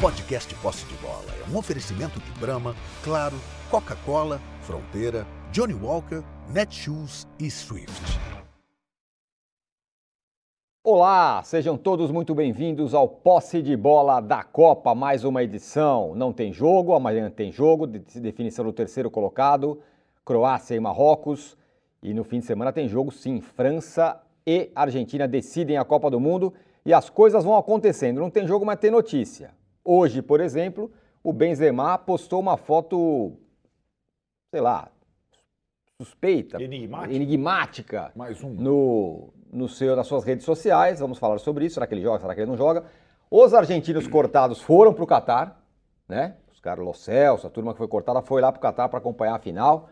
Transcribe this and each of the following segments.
podcast Posse de Bola é um oferecimento de Brahma, Claro, Coca-Cola, Fronteira, Johnny Walker, Netshoes e Swift. Olá, sejam todos muito bem-vindos ao Posse de Bola da Copa, mais uma edição. Não tem jogo, amanhã tem jogo, definição do terceiro colocado, Croácia e Marrocos. E no fim de semana tem jogo sim, França e Argentina decidem a Copa do Mundo e as coisas vão acontecendo. Não tem jogo, mas tem notícia. Hoje, por exemplo, o Benzema postou uma foto, sei lá, suspeita, Enigmática. enigmática Mais um. no, no seu, nas suas redes sociais. Vamos falar sobre isso. Será que ele joga? Será que ele não joga? Os argentinos cortados foram para o Catar, né? Os Carlos Celso, a turma que foi cortada foi lá para o Catar para acompanhar a final.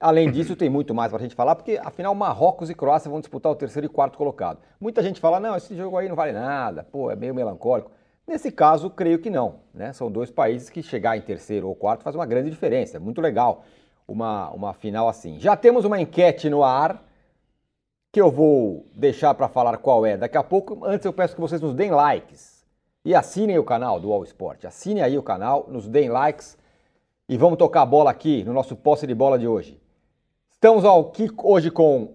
Além disso, tem muito mais para a gente falar, porque afinal Marrocos e Croácia vão disputar o terceiro e quarto colocado. Muita gente fala, não, esse jogo aí não vale nada, pô, é meio melancólico. Nesse caso, creio que não. Né? São dois países que chegar em terceiro ou quarto faz uma grande diferença. É muito legal uma, uma final assim. Já temos uma enquete no ar que eu vou deixar para falar qual é daqui a pouco. Antes eu peço que vocês nos deem likes e assinem o canal do All Sport. Assinem aí o canal, nos deem likes e vamos tocar a bola aqui no nosso posse de bola de hoje. Estamos aqui hoje com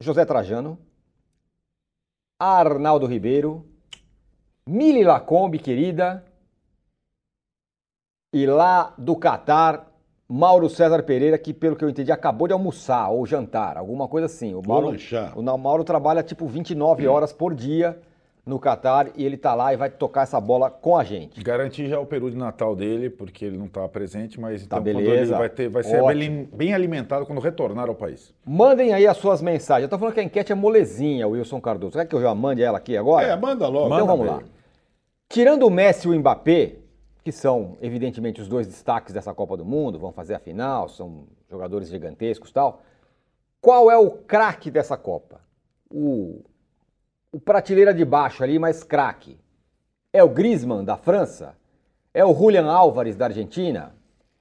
José Trajano, Arnaldo Ribeiro, Mili Lacombe, querida, e lá do Catar, Mauro César Pereira, que pelo que eu entendi acabou de almoçar ou jantar, alguma coisa assim. O Mauro, o Mauro trabalha tipo 29 horas por dia no Catar e ele tá lá e vai tocar essa bola com a gente. Garanti já o peru de Natal dele, porque ele não estava presente, mas Tá então quando beleza. ele vai, ter, vai ser bem, bem alimentado quando retornar ao país. Mandem aí as suas mensagens. Eu tô falando que a enquete é molezinha, Wilson Cardoso. Quer que eu já mande ela aqui agora? É, manda logo. Então Manda vamos lá. Tirando o Messi e o Mbappé, que são evidentemente os dois destaques dessa Copa do Mundo, vão fazer a final, são jogadores gigantescos e tal. Qual é o craque dessa Copa? O, o prateleira de baixo ali, mais craque. É o Griezmann da França? É o Julian Álvares da Argentina?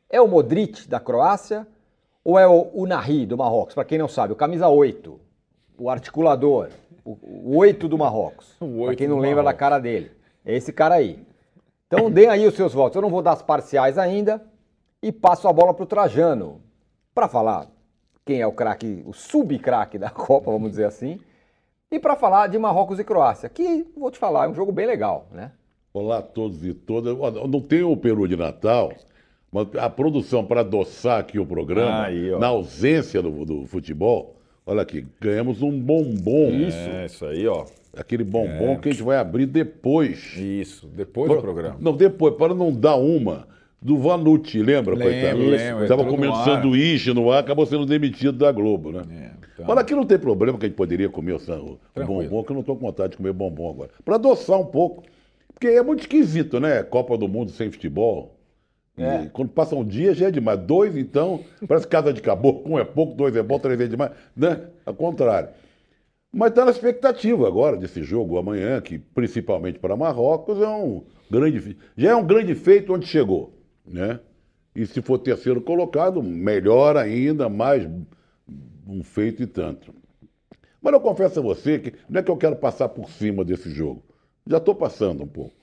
É o Modric da Croácia? Ou é o Unai do Marrocos? Para quem não sabe, o camisa 8, o articulador, o, o 8 do Marrocos. Para quem não lembra da Marrocos. cara dele. É esse cara aí. Então deem aí os seus votos. Eu não vou dar as parciais ainda e passo a bola para o Trajano para falar quem é o craque, o sub-craque da Copa, vamos dizer assim, e para falar de Marrocos e Croácia, que vou te falar, é um jogo bem legal, né? Olá a todos e todas. Não tem o peru de Natal, mas a produção para adoçar aqui o programa, Aí, na ausência do, do futebol, olha aqui, ganhamos um bombom. É, isso aí, ó. Aquele bombom que a gente vai abrir depois. Isso, depois do programa. Não, depois, para não dar uma do Vanucci, lembra, Lembro, coitado? Estava comendo no sanduíche no ar, acabou sendo demitido da Globo, né? É, então. Mas aqui não tem problema que a gente poderia comer o, san- o bombom, que eu não estou com vontade de comer bombom agora. Para adoçar um pouco. Porque é muito esquisito, né? Copa do Mundo sem futebol. É. quando passa um dia já é demais. Dois, então, parece casa de caboclo. Um é pouco, dois é bom, três é demais. Né? Ao contrário. Mas está na expectativa agora desse jogo amanhã, que principalmente para Marrocos é um grande já é um grande feito onde chegou, né? E se for terceiro colocado, melhor ainda, mais um feito e tanto. Mas eu confesso a você que não é que eu quero passar por cima desse jogo. Já estou passando um pouco.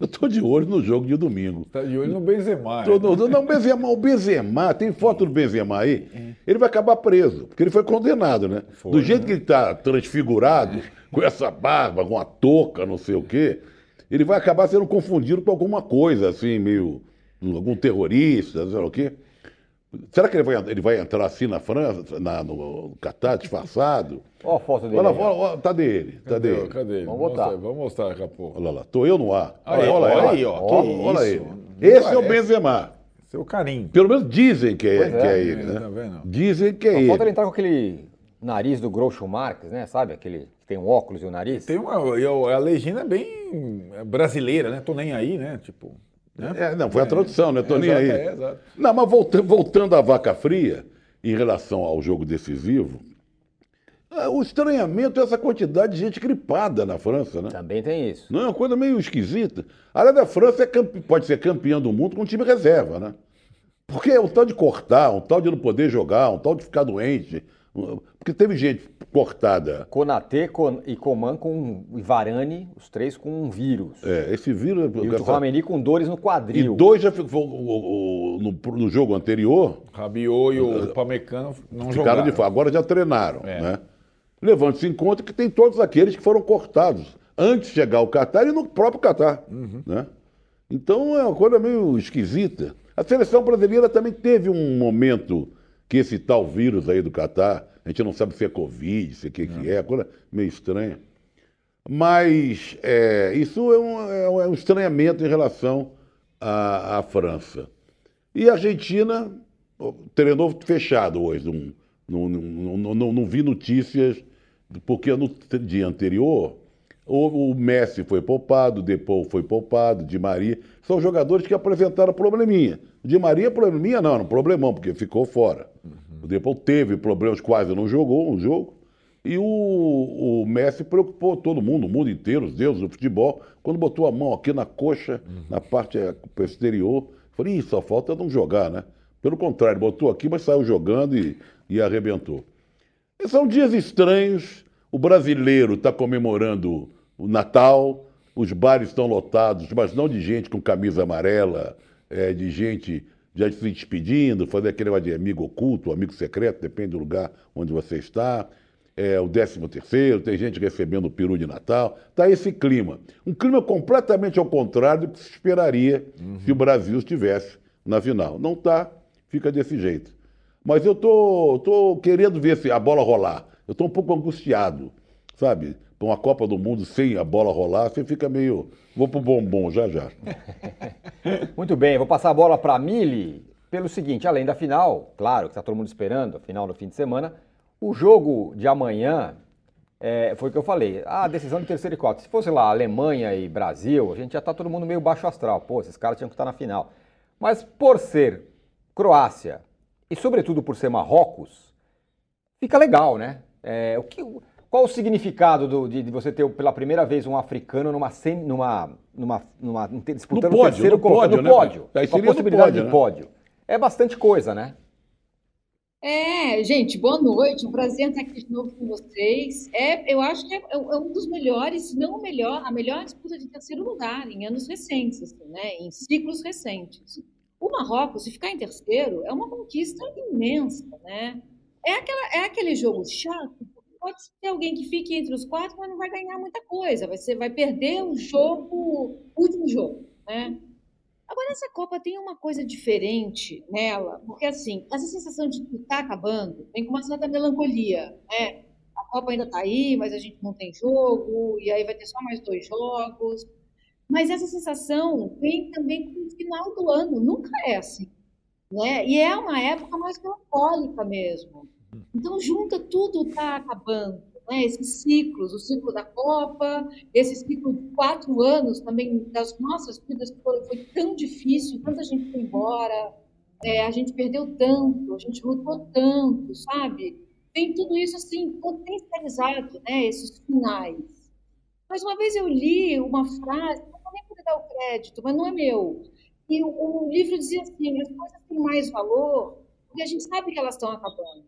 Eu estou de olho no jogo de domingo. Tá de olho no Benzema. Tô- no- não, o Benzema, o Benzema, tem foto do Benzema aí, ele vai acabar preso, porque ele foi condenado, né? do jeito que ele está transfigurado, com essa barba, com a touca, não sei o quê, ele vai acabar sendo confundido com alguma coisa, assim, meio. algum terrorista, não sei lá o quê. Será que ele vai, ele vai entrar assim na França, na, no Catar, disfarçado? Ó a foto dele. Olha, olha, olha, tá dele, tá Cadê? dele. Cadê ele? Vamos botar. mostrar, vamos mostrar daqui a pouco. Olha lá, tô eu no ar. Aí, olha aí, ó, Olha, olha ele. Esse é o parece. Benzema. Seu carinho. Pelo menos dizem que é, que é. é ele, É, né? tá vendo? Dizem que é ele. foto ele entrar com aquele nariz do Groucho Marques, né? Sabe? Aquele que tem um óculos e o nariz. Tem uma, eu- a legenda é bem brasileira, né? Tô nem aí, né? Tipo. Né? É, não, foi a tradução, né? Tô nem Exato, aí. é, exato. Não, mas voltando, voltando à vaca fria, em relação ao jogo decisivo, ah, o estranhamento é essa quantidade de gente gripada na França, né? Também tem isso. Não é uma coisa meio esquisita. Aliás, a França é campe- pode ser campeã do mundo com time reserva, né? Porque é um tal de cortar, um tal de não poder jogar, um tal de ficar doente. Porque teve gente cortada. Konatê Kon- e Coman com e Varane, os três com um vírus. É, esse vírus. E o Tchouameni com dores no e quadril. dois já ficou o- o- no, no jogo anterior, Rabiot e o Pamecano não ficaram jogaram. de fora. Agora já treinaram. É. Né? Levante-se em conta que tem todos aqueles que foram cortados antes de chegar ao Catar e no próprio Catar. Né? Então é uma coisa meio esquisita. A seleção brasileira também teve um momento que esse tal vírus aí do Catar, a gente não sabe se é Covid, se é o que, que é, coisa meio estranha. Mas é, isso é um, é um- é um estranhamento em relação à, à França. E a Argentina treinou fechado hoje. Não, não, não, não, não- vi notícias, porque no dia anterior o, o Messi foi poupado, o Depou foi poupado, Di Maria. São jogadores que apresentaram probleminha. O Di Maria, probleminha não, um problemão, porque ficou fora. O Depou teve problemas, quase não jogou um jogo. E o, o Messi preocupou todo mundo, o mundo inteiro, os deuses do futebol, quando botou a mão aqui na coxa, na parte eh, posterior. Falei, Ih, só falta não jogar, né? Pelo contrário, botou aqui, mas saiu jogando e, e arrebentou. E São dias estranhos. O brasileiro está comemorando o Natal, os bares estão lotados, mas não de gente com camisa amarela, é, de gente já se despedindo, fazer aquele negócio de amigo oculto, amigo secreto, depende do lugar onde você está. É, o 13 terceiro, tem gente recebendo o peru de Natal. Está esse clima. Um clima completamente ao contrário do que se esperaria se o Brasil estivesse na final. Não está, fica desse jeito. Mas eu tô, tô querendo ver se a bola rolar. Eu tô um pouco angustiado, sabe? Para uma Copa do Mundo sem a bola rolar, você fica meio. Vou pro bombom já já. Muito bem, vou passar a bola para a Mili pelo seguinte, além da final, claro que está todo mundo esperando, a final no fim de semana, o jogo de amanhã, é, foi o que eu falei, a decisão de terceiro e quarto. Se fosse lá Alemanha e Brasil, a gente já está todo mundo meio baixo astral. Pô, esses caras tinham que estar na final. Mas por ser Croácia e sobretudo por ser Marrocos, fica legal, né? É, o que, qual o significado do- de, de você ter pela primeira vez um africano numa, sem- numa, numa, numa disputando No o pódio, terceiro no colocado- pódio, no né, pódio? Aí a seria possibilidade pódio, de né? pódio. É bastante coisa, né? É, gente, boa noite. Um prazer estar aqui de novo com vocês. É, eu acho que é, é um dos melhores, se não o melhor, a melhor disputa de terceiro lugar em anos recentes, assim, né? Em ciclos recentes. O Marrocos, se ficar em terceiro, é uma conquista imensa, né? É, aquela, é aquele jogo chato. Pode ter alguém que fique entre os quatro, mas não vai ganhar muita coisa. Vai, ser, vai perder o jogo, o último jogo, né? Agora, essa Copa tem uma coisa diferente nela, porque assim, essa sensação de que está acabando vem com uma certa melancolia, né? A Copa ainda está aí, mas a gente não tem jogo, e aí vai ter só mais dois jogos. Mas essa sensação vem também com o final do ano, nunca é assim, né? E é uma época mais melancólica mesmo. Então, junta tudo está acabando, né? Esses ciclos, o ciclo da Copa, esse ciclo de quatro anos também das nossas vidas, que foi, foi tão difícil, tanta gente foi embora, é, a gente perdeu tanto, a gente lutou tanto, sabe? Tem tudo isso assim potencializado, né? Esses finais. Mas uma vez eu li uma frase, não vou nem poder dar o crédito, mas não é meu. E o, o livro dizia assim: as coisas têm mais valor porque a gente sabe que elas estão acabando.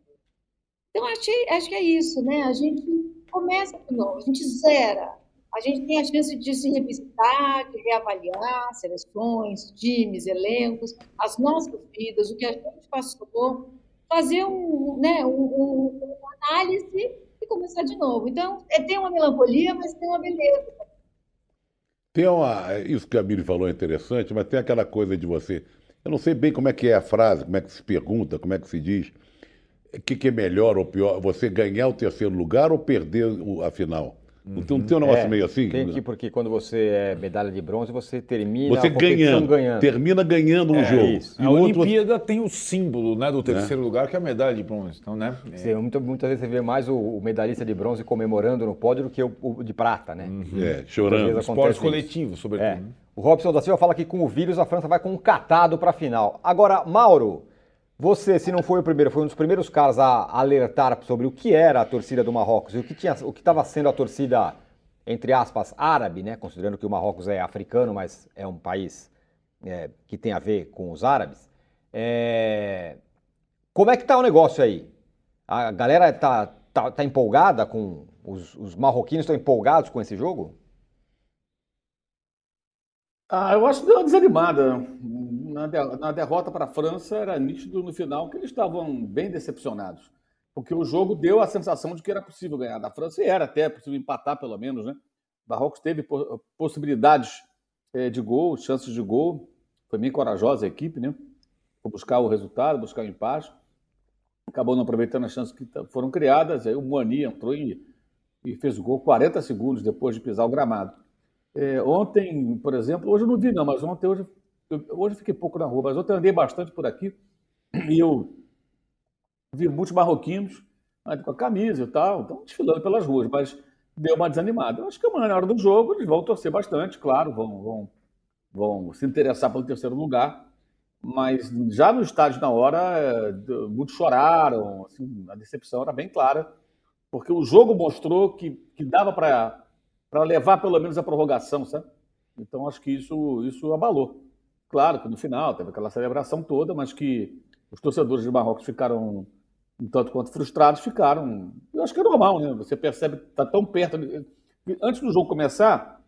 Então, achei, acho que é isso, né? A gente começa de novo, a gente zera. A gente tem a chance de se revisitar, de reavaliar seleções, times, elencos, as nossas vidas, o que a gente passou, fazer um, né, um, um, uma análise e começar de novo. Então, é, tem uma melancolia, mas tem uma beleza. Tem uma. Isso que a Miri falou é interessante, mas tem aquela coisa de você. Eu não sei bem como é que é a frase, como é que se pergunta, como é que se diz. O que, que é melhor ou pior? Você ganhar o terceiro lugar ou perder o- a final? Não tem- Não tem um negócio É, meio assim? Tem que, porque quando você é medalha de bronze, você termina Você a competição ganhando, termina ganhando um É, jogo. isso. E A outro, Olimpíada tem o símbolo né, do terceiro lugar, que é a medalha de bronze. Então, né? é- Você, muita- muitas vezes você vê mais o, o medalhista de bronze comemorando no pódio do que o, o de prata, né? é, Muitas chorando. vezes Esporte acontece coletivo, sobretudo. É. né? O Robson da Silva fala que com o vírus a França vai com um catado para a final. Agora, Mauro, você, se não foi o primeiro, foi um dos primeiros caras a alertar sobre o que era a torcida do Marrocos e o que tinha, o que estava sendo a torcida entre aspas árabe, né? Considerando que o Marrocos é africano, mas é um país é, que tem a ver com os árabes. É, Como é que tá o negócio aí? A galera tá, tá, tá empolgada com. Os, os marroquinos estão empolgados com esse jogo? Ah, eu acho que deu uma desanimada. Na, na derrota para a França, era nítido no final que eles estavam bem decepcionados. Porque o jogo deu a sensação de que era possível ganhar da França, e era até possível empatar, pelo menos, né? Marrocos teve po- possibilidades eh, de gol, chances de gol. Foi bem corajosa a equipe, né? Buscar o resultado, buscar o empate. Acabou não aproveitando as chances que foram criadas. Aí o Moani entrou e, e fez o gol 40 segundos depois de pisar o gramado. É, ontem, por exemplo, hoje eu não vi não, mas ontem hoje, eu, hoje eu fiquei pouco na rua, mas ontem andei bastante por aqui e eu vi muitos marroquinos né, com a camisa e tal, então desfilando pelas ruas, mas deu uma desanimada. Eu acho que amanhã, na hora do jogo, eles vão torcer bastante, claro, vão, vão, vão se interessar pelo terceiro lugar, mas já no estádio, na hora, é, muitos choraram, assim, a decepção era bem clara, porque o jogo mostrou que, que dava para levar pelo menos a prorrogação, sabe? Então acho que isso isso abalou. Claro que no final teve aquela celebração toda, mas que os torcedores de Marrocos ficaram um tanto quanto frustrados, ficaram. Eu acho que é normal, né? Você percebe que está tão perto. Antes do jogo começar,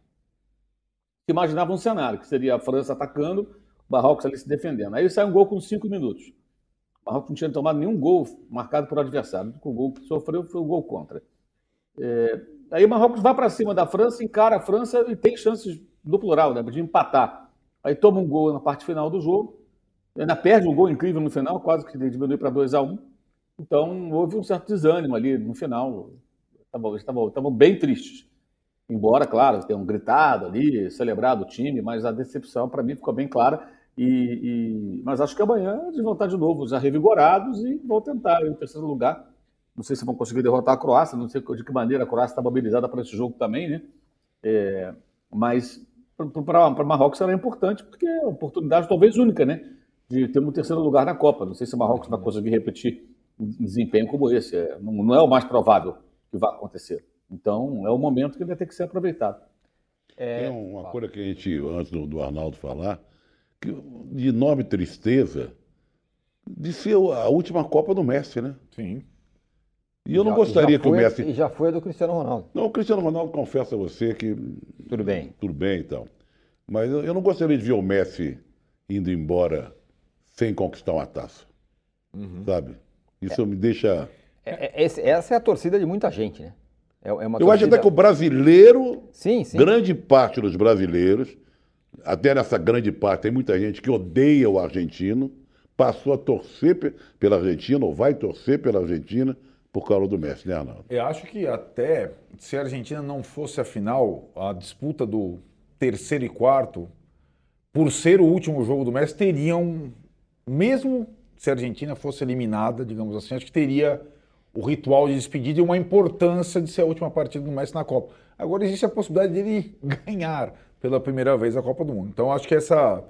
imaginava um cenário que seria a França atacando, o Marrocos ali se defendendo. Aí sai um gol com cinco minutos. O Marrocos não tinha tomado nenhum gol marcado por adversário. O gol que sofreu foi o gol contra. Aí o Marrocos vai para cima da França, encara a França e tem chances no plural, né, de empatar. Aí toma um gol na parte final do jogo, ainda perde um gol incrível no final, quase que diminui para 2 a 1 Então houve um certo desânimo ali no final. Estavam, bem tristes. Embora, claro, tenham gritado ali, celebrado o time, mas a decepção para mim ficou bem clara. E, e- Mas acho que amanhã eles vão estar de novo já revigorados e vão tentar o terceiro lugar. Não sei se vão conseguir derrotar a Croácia, não sei de que maneira a Croácia está mobilizada para esse jogo também, né? É, mas para Marrocos será importante, porque é uma oportunidade talvez única, né? De ter um terceiro lugar na Copa. Não sei se o Marrocos vai conseguir repetir um desempenho como esse. É, não, não é o mais provável que vai acontecer. Então, é o momento que vai ter que ser aproveitado. É, Tem uma coisa que a gente, antes do, do Arnaldo falar, que, de enorme tristeza, de ser a última Copa do Messi, né? Sim. E eu não já- gostaria já que o Messi. E já foi a do Cristiano Ronaldo. Não, o Cristiano Ronaldo confessa a você que Tudo bem. tudo bem então. Mas eu, eu não gostaria de ver o Messi indo embora sem conquistar uma taça. Sabe? Isso me deixa. É- é- essa é a torcida de muita gente, né? É, é uma Eu acho torcida- até que o brasileiro, Sim, sim. grande parte dos brasileiros, até nessa grande parte, tem muita gente que odeia o argentino, passou a torcer pe- pela Argentina, ou vai torcer pela Argentina, por causa do Messi, né, Arnaldo? Eu acho que até se a Argentina não fosse a final, a disputa do terceiro e quarto, por ser o último jogo do Messi, teriam, mesmo se a Argentina fosse eliminada, digamos assim, acho que teria o ritual de despedida e uma importância de ser a última partida do Messi na Copa. Agora existe a possibilidade dele ganhar pela primeira vez a Copa do Mundo. Então acho que essa,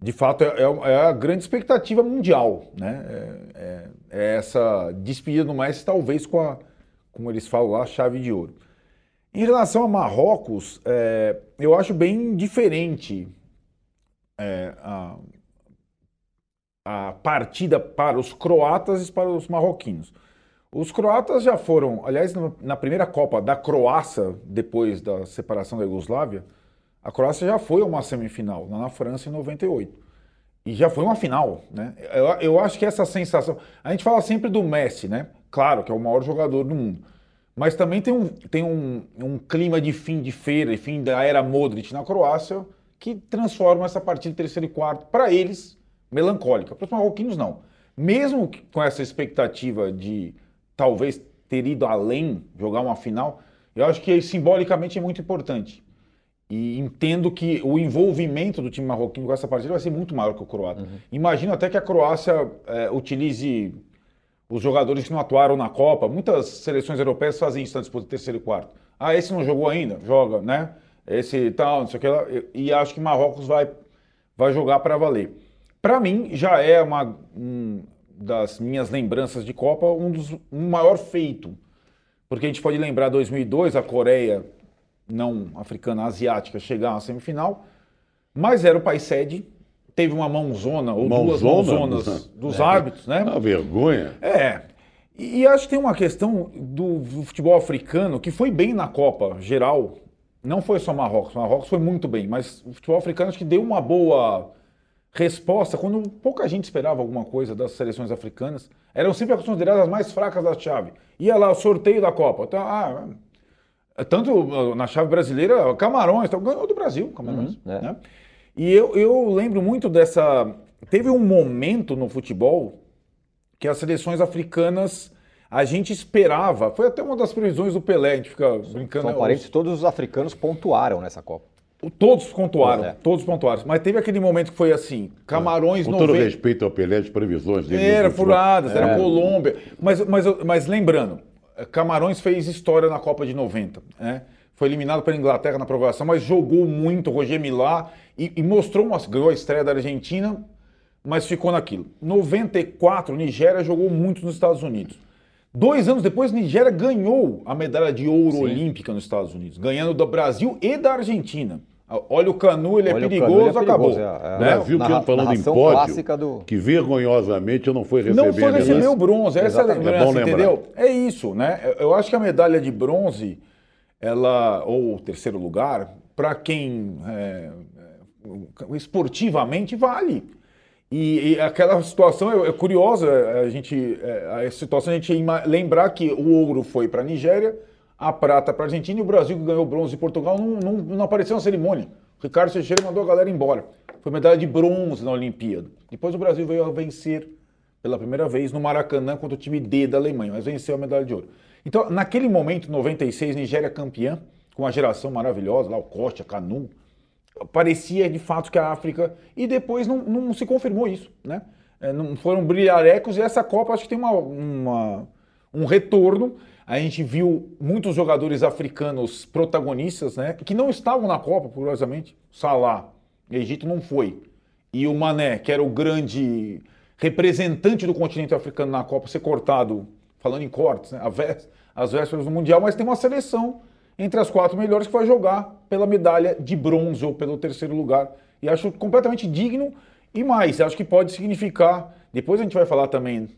de fato, é, é- é a grande expectativa mundial, né? É, é- é essa despedida do Messi, talvez com a, como eles falam lá, chave de ouro. Em relação a Marrocos, é, eu acho bem diferente é, a, a partida para os croatas e para os marroquinos. Os croatas já foram, aliás, na- primeira Copa da Croácia, depois da separação da Iugoslávia, a Croácia já foi a uma semifinal, lá na França em 98. E já foi uma final, né? Eu, eu acho que essa sensação. A gente fala sempre do Messi, né? Claro que é o maior jogador do mundo. Mas também tem um, tem um, um clima de fim de feira e fim da era Modric na Croácia que transforma essa partida de terceiro e quarto, para eles, melancólica. Para os marroquinos, não. Mesmo com essa expectativa de talvez ter ido além, jogar uma final, eu acho que simbolicamente é muito importante. E entendo que o envolvimento do time marroquino com essa partida vai ser muito maior que o croata. Imagino até que a Croácia eh, utilize os jogadores que não atuaram na Copa. Muitas seleções europeias fazem isso na disputa de terceiro e quarto. Ah, esse não jogou ainda? Joga, né? Esse tal, não sei o que lá. E, e acho que Marrocos vai, vai jogar para valer. Para mim, já é uma um das minhas lembranças de Copa, um dos um maior feito. Porque a gente pode lembrar 2002, a Coreia não africana, asiática, chegar à semifinal, mas era o país sede, teve uma mãozona ou duas Mãozona? mãozonas dos árbitros, né? Uma vergonha. É. E, e acho que tem uma questão do, do futebol africano que foi bem na Copa geral. Não foi só Marrocos, Marrocos foi muito bem, mas o futebol africano acho que deu uma boa resposta quando pouca gente esperava alguma coisa das seleções africanas. Eram sempre consideradas as mais fracas da chave. Ia lá o sorteio da Copa. Então, ah, tanto uh, na chave brasileira, Camarões, então, ganhou do Brasil, Camarões. Uhum, é. né? E eu, eu lembro muito dessa. Teve um momento no futebol que as seleções africanas a gente esperava. Foi até uma das previsões do Pelé, a gente fica brincando. São né, parentes, todos os africanos pontuaram nessa Copa. Todos pontuaram, É. todos pontuaram. Mas teve aquele momento que foi assim: Camarões Com todo 90. respeito ao Pelé, as previsões dele. Era furadas, era Colômbia. Mas, mas, mas lembrando, Camarões fez história na Copa de 90. Né? Foi eliminado pela Inglaterra na prorrogação, mas jogou muito, Roger Milá, e, e mostrou uma ganhou a estreia da Argentina, mas ficou naquilo. 94, Nigéria jogou muito nos Estados Unidos. Dois anos depois, Nigéria ganhou a medalha de ouro olímpica nos Estados Unidos, ganhando do Brasil e da Argentina. Olha o Canu, ele é Olha o perigoso, é acabou. perigoso, é, é. né? Que Narra- eu falando em pódio, do- que vergonhosamente eu não fui receber Não foi receber o bronze, essa é a lembrança, É bom lembrar. entendeu? É isso, né? Eu- acho que a medalha de bronze, ela, ou o terceiro lugar, para quem é, é, esportivamente vale. E, e aquela situação é, é curiosa, a gente, é, a situação a gente lembrar que o ouro foi para a Nigéria, a prata para a Argentina e o Brasil que ganhou bronze de Portugal não, não, não apareceu na cerimônia. O Ricardo Teixeira mandou a galera embora. Foi medalha de bronze na Olimpíada. Depois o Brasil veio a vencer pela primeira vez no Maracanã contra o time D da Alemanha, mas venceu a medalha de ouro. Então, naquele momento, 96, Nigéria campeã, com uma geração maravilhosa, lá o Costa, Canu, parecia de fato que a África. E depois não, não se confirmou isso, né? É, não foram brilharecos e essa Copa acho que tem uma, uma- um retorno. A gente viu muitos jogadores africanos protagonistas, né? Que não estavam na Copa, curiosamente. Salah, Egito não foi. E o Mané, que era o grande representante do continente africano na Copa, ser cortado, falando em cortes, né? a vés- às vésperas do Mundial, mas tem uma seleção entre as quatro melhores que vai jogar pela medalha de bronze ou pelo terceiro lugar. E acho completamente digno e mais, acho que pode significar. Depois a gente vai falar também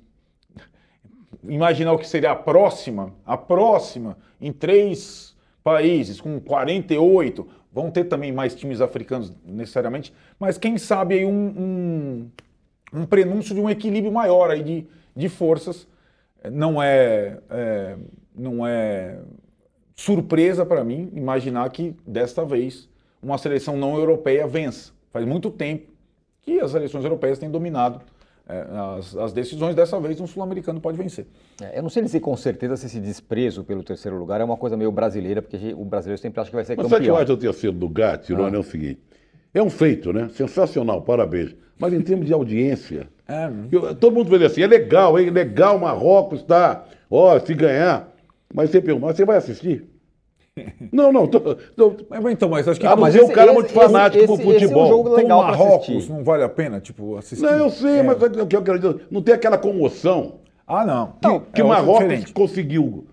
imaginar o que seria a próxima, a próxima, em três países, com 48, vão ter também mais times africanos necessariamente, mas quem sabe aí um, um, um prenúncio de um equilíbrio maior aí de, de forças. Não é, é, não é surpresa para mim imaginar que desta vez uma seleção não europeia vença. Faz muito tempo que as seleções europeias têm dominado as, as decisões, dessa vez um sul-americano pode vencer. É, eu não sei dizer com certeza se esse desprezo pelo terceiro lugar é uma coisa meio brasileira, porque gente- o brasileiro sempre acha que vai ser Mas sabe que eu campeão. acho o terceiro lugar, Tirone, é o seguinte. É um feito, né? Sensacional, parabéns. Mas em termos de audiência, É, eu- todo mundo vai dizer assim, é legal, hein? Legal, Marrocos tá. Ó, se ganhar. Mas você pergunta, mas você vai assistir? Não, não. Tô, tô- Mas, então, mas acho que Ah, mas o é cara muito fanático pro esse- esse é um futebol. jogo com legal pra Marrocos não vale a pena, tipo, assistir. não, eu sei, É. mas o que eu quero dizer, não tem aquela comoção Ah, não. que, Não, que é Marrocos conseguiu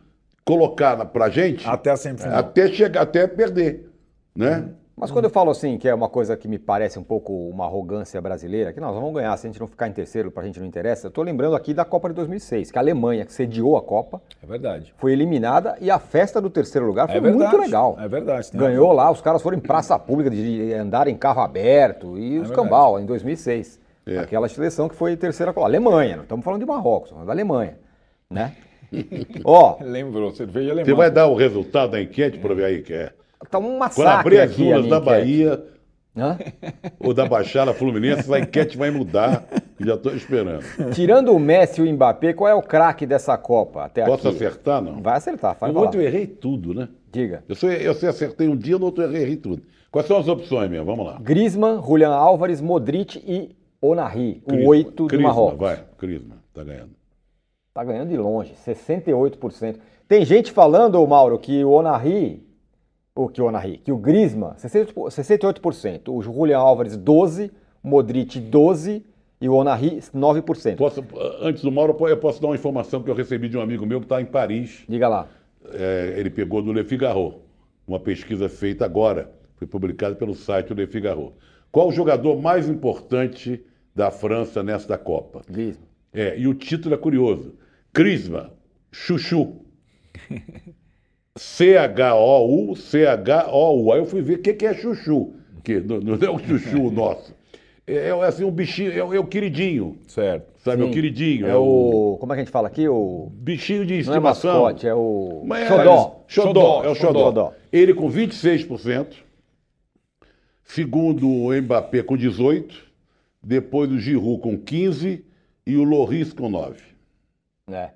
colocar pra gente Até a semifinal. até chegar, até perder, né? Mas quando eu falo assim, que é uma coisa que me parece um pouco uma arrogância brasileira, que nós vamos ganhar se a gente não ficar em terceiro, pra gente não interessa, eu tô lembrando aqui da Copa de 2006, que a Alemanha, que sediou a Copa, É verdade. foi eliminada e a festa do terceiro lugar foi É muito legal. É verdade. Ganhou razão. lá, os caras foram em praça pública de andar em carro aberto e os verdade. cambal em 2006. É. Aquela seleção que foi terceira coluna. Alemanha, não estamos falando de Marrocos, estamos falando da Alemanha, né? Ó, Lembrou, cerveja alemã. Você vai dar o resultado da enquete para ver aí que é. Tá um Quando massacre abrir as a urnas minha da. Bahia Hã? ou da Baixada Fluminense, essa enquete vai mudar já estou esperando. Tirando o Messi e o Mbappé, qual é o craque dessa Copa até Posso aqui? acertar, não? Vai acertar, No outro eu errei tudo, né? Diga. Eu, eu só acertei um dia, no outro eu errei tudo. Quais são as opções mesmo? Vamos lá. Griezmann, Julian Álvares, Modric e Onari, o Crisma. 8 do Marrocos. Vai, Crisma, tá ganhando. Tá ganhando de longe, 68%. Tem gente falando, Mauro, que o Onari, ou que o Onari, que o Griezmann, 68%, 68%, o Julian Álvares 12%, o Modric 12% e o Onari 9%. Posso, antes do Mauro, eu posso dar uma informação que eu recebi de um amigo meu que está em Paris. Diga lá. É, ele pegou do Le Figaro, uma pesquisa feita agora, foi publicada pelo site do Le Figaro. Qual o jogador mais importante da França nesta Copa? Griezmann. É, e o título é curioso. Crisma, Chuchu. C-H-O-U, C-H-O-U. Aí eu fui ver o que, que é chuchu. Que não, não é o chuchu nosso. É, é assim um bichinho, é, o- é o queridinho. Certo. Sabe, é o Sim. queridinho. É o. Como é que a gente fala aqui? O. bichinho de Não é estimação. mascote, é o. Mas é- Xodó. Xodó, é o Xodó. Xodó. Ele com 26%. Segundo o Mbappé com 18%. Depois o Giroud com 15% e o Loris com 9%. É.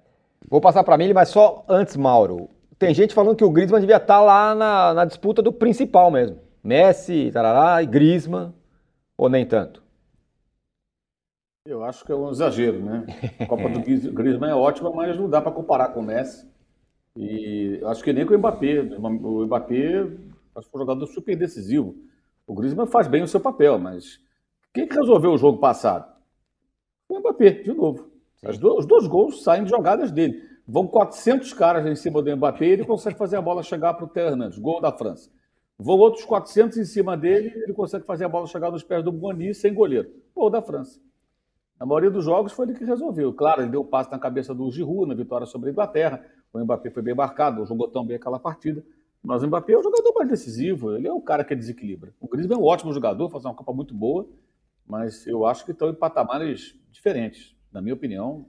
Vou passar para mim, mas só antes, Mauro. Tem gente falando que o Griezmann devia estar lá na, na disputa do principal mesmo. Messi, tarará, e Griezmann, ou nem tanto? Eu acho que é um exagero, né? A Copa do Griezmann é ótima, mas não dá para comparar com o Messi. E acho que nem com o Mbappé. O Mbappé acho que foi um jogador super decisivo. O Griezmann faz bem o seu papel, mas quem que resolveu o jogo passado? O Mbappé, de novo. Os dois gols saem de jogadas dele. Vão 400 caras em cima do Mbappé e ele consegue fazer a bola chegar para o Theo Hernandes, gol da França. Vão outros 400 em cima dele e ele consegue fazer a bola chegar nos pés do Boni sem goleiro. Gol da França. Na maioria dos jogos foi ele que resolveu. Claro, ele deu um passe na cabeça do Giroud na vitória sobre a Inglaterra. O Mbappé foi bem marcado, jogou tão bem aquela partida. Mas o Mbappé é o jogador mais decisivo, ele é o cara que desequilibra. O Griezmann é um ótimo jogador, faz uma Copa muito boa, mas eu acho que estão em patamares diferentes. Na minha opinião,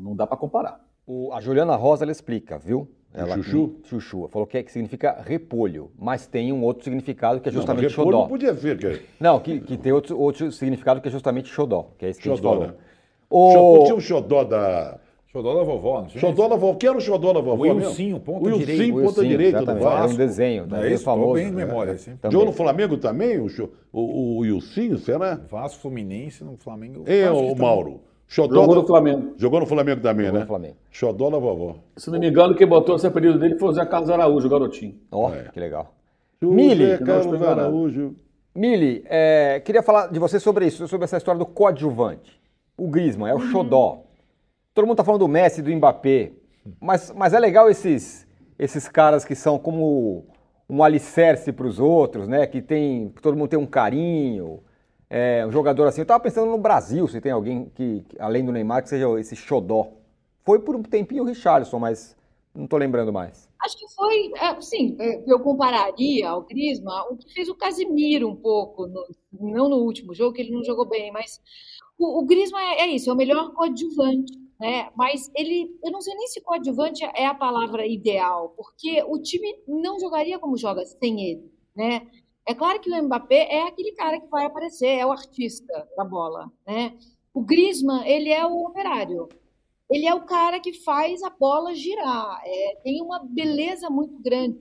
não dá para comparar. O- a Juliana Rosa, ela explica, viu? Ela, chuchu? Chuchu. Falou que, é- que significa repolho, mas tem um outro significado que é Não, justamente repolho xodó. não podia ser. Que... Não, que, que tem outro, outro significado que é justamente xodó, que é esse que a gente Xodó, falou. né? O- Xodó- Tinha o xodó da... Xodó da vovó, não tinha Xodó da vovó. Quem era o xodó da vovó O ponta Wilsinho, direita. ponta Wilson, direita do exatamente, Era um Vasco. desenho, né? É isso, famoso. bem em né? memória, assim. Também. Jogou no Flamengo também, o, o, o Wilsinho, será? Vasco Fluminense no Flamengo. É, Acho que o também. Xodó Jogou da- no Flamengo. Jogou no Flamengo também, Jogou né? no Flamengo. Xodó da vovó. Se não me engano, quem botou esse apelido dele foi o Zé Carlos Araújo, o garotinho. Ó, É. que legal. Mili, Carlos. Araújo. Mili, é, queria falar de você sobre isso, sobre essa história do coadjuvante. O Griezmann, é o xodó. Todo mundo tá falando do Messi, do Mbappé, mas, mas é legal esses, esses caras que são como um alicerce para os outros, né? Que tem, que todo mundo tem um carinho. É, um jogador assim. Eu tava pensando no Brasil, se tem alguém que, além do Neymar, que seja esse xodó. Foi por um tempinho o Richarlison, mas não tô lembrando mais. Acho que foi, é, sim, é, eu compararia ao Griezmann o que fez o Casimiro um pouco, no- não no último jogo, que ele não jogou bem, mas o, o é, é isso, é o melhor coadjuvante, né? Mas ele, eu não sei nem se coadjuvante é a palavra ideal, porque o time não jogaria como joga sem ele, né? É claro que o Mbappé é aquele cara que vai aparecer, é o artista da bola, né? O Griezmann, ele é o operário, ele é o cara que faz a bola girar. É, tem uma beleza muito grande.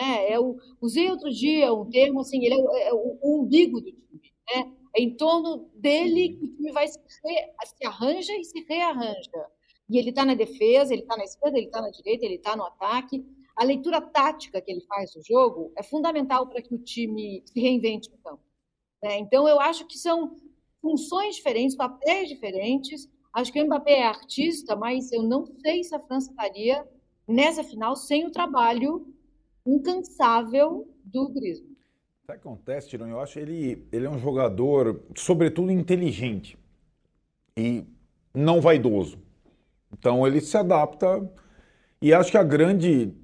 Né? É o, usei outro dia um termo assim, ele é, o- é o, o umbigo do time. Né? É em torno dele que o time vai se, se arranja e se rearranja. E ele está na defesa, ele está na esquerda, ele está na direita, ele está no ataque. A leitura tática que ele faz do jogo é fundamental para que o time se reinvente no campo. né? Então, eu acho que são funções diferentes, papéis diferentes. Acho que o Mbappé é artista, mas eu não sei se a França estaria nessa final sem o trabalho incansável do Griezmann. Sabe o que acontece, Tirão? Eu acho ele, ele é um jogador, sobretudo, inteligente e não vaidoso. Então ele se adapta e acho que a grande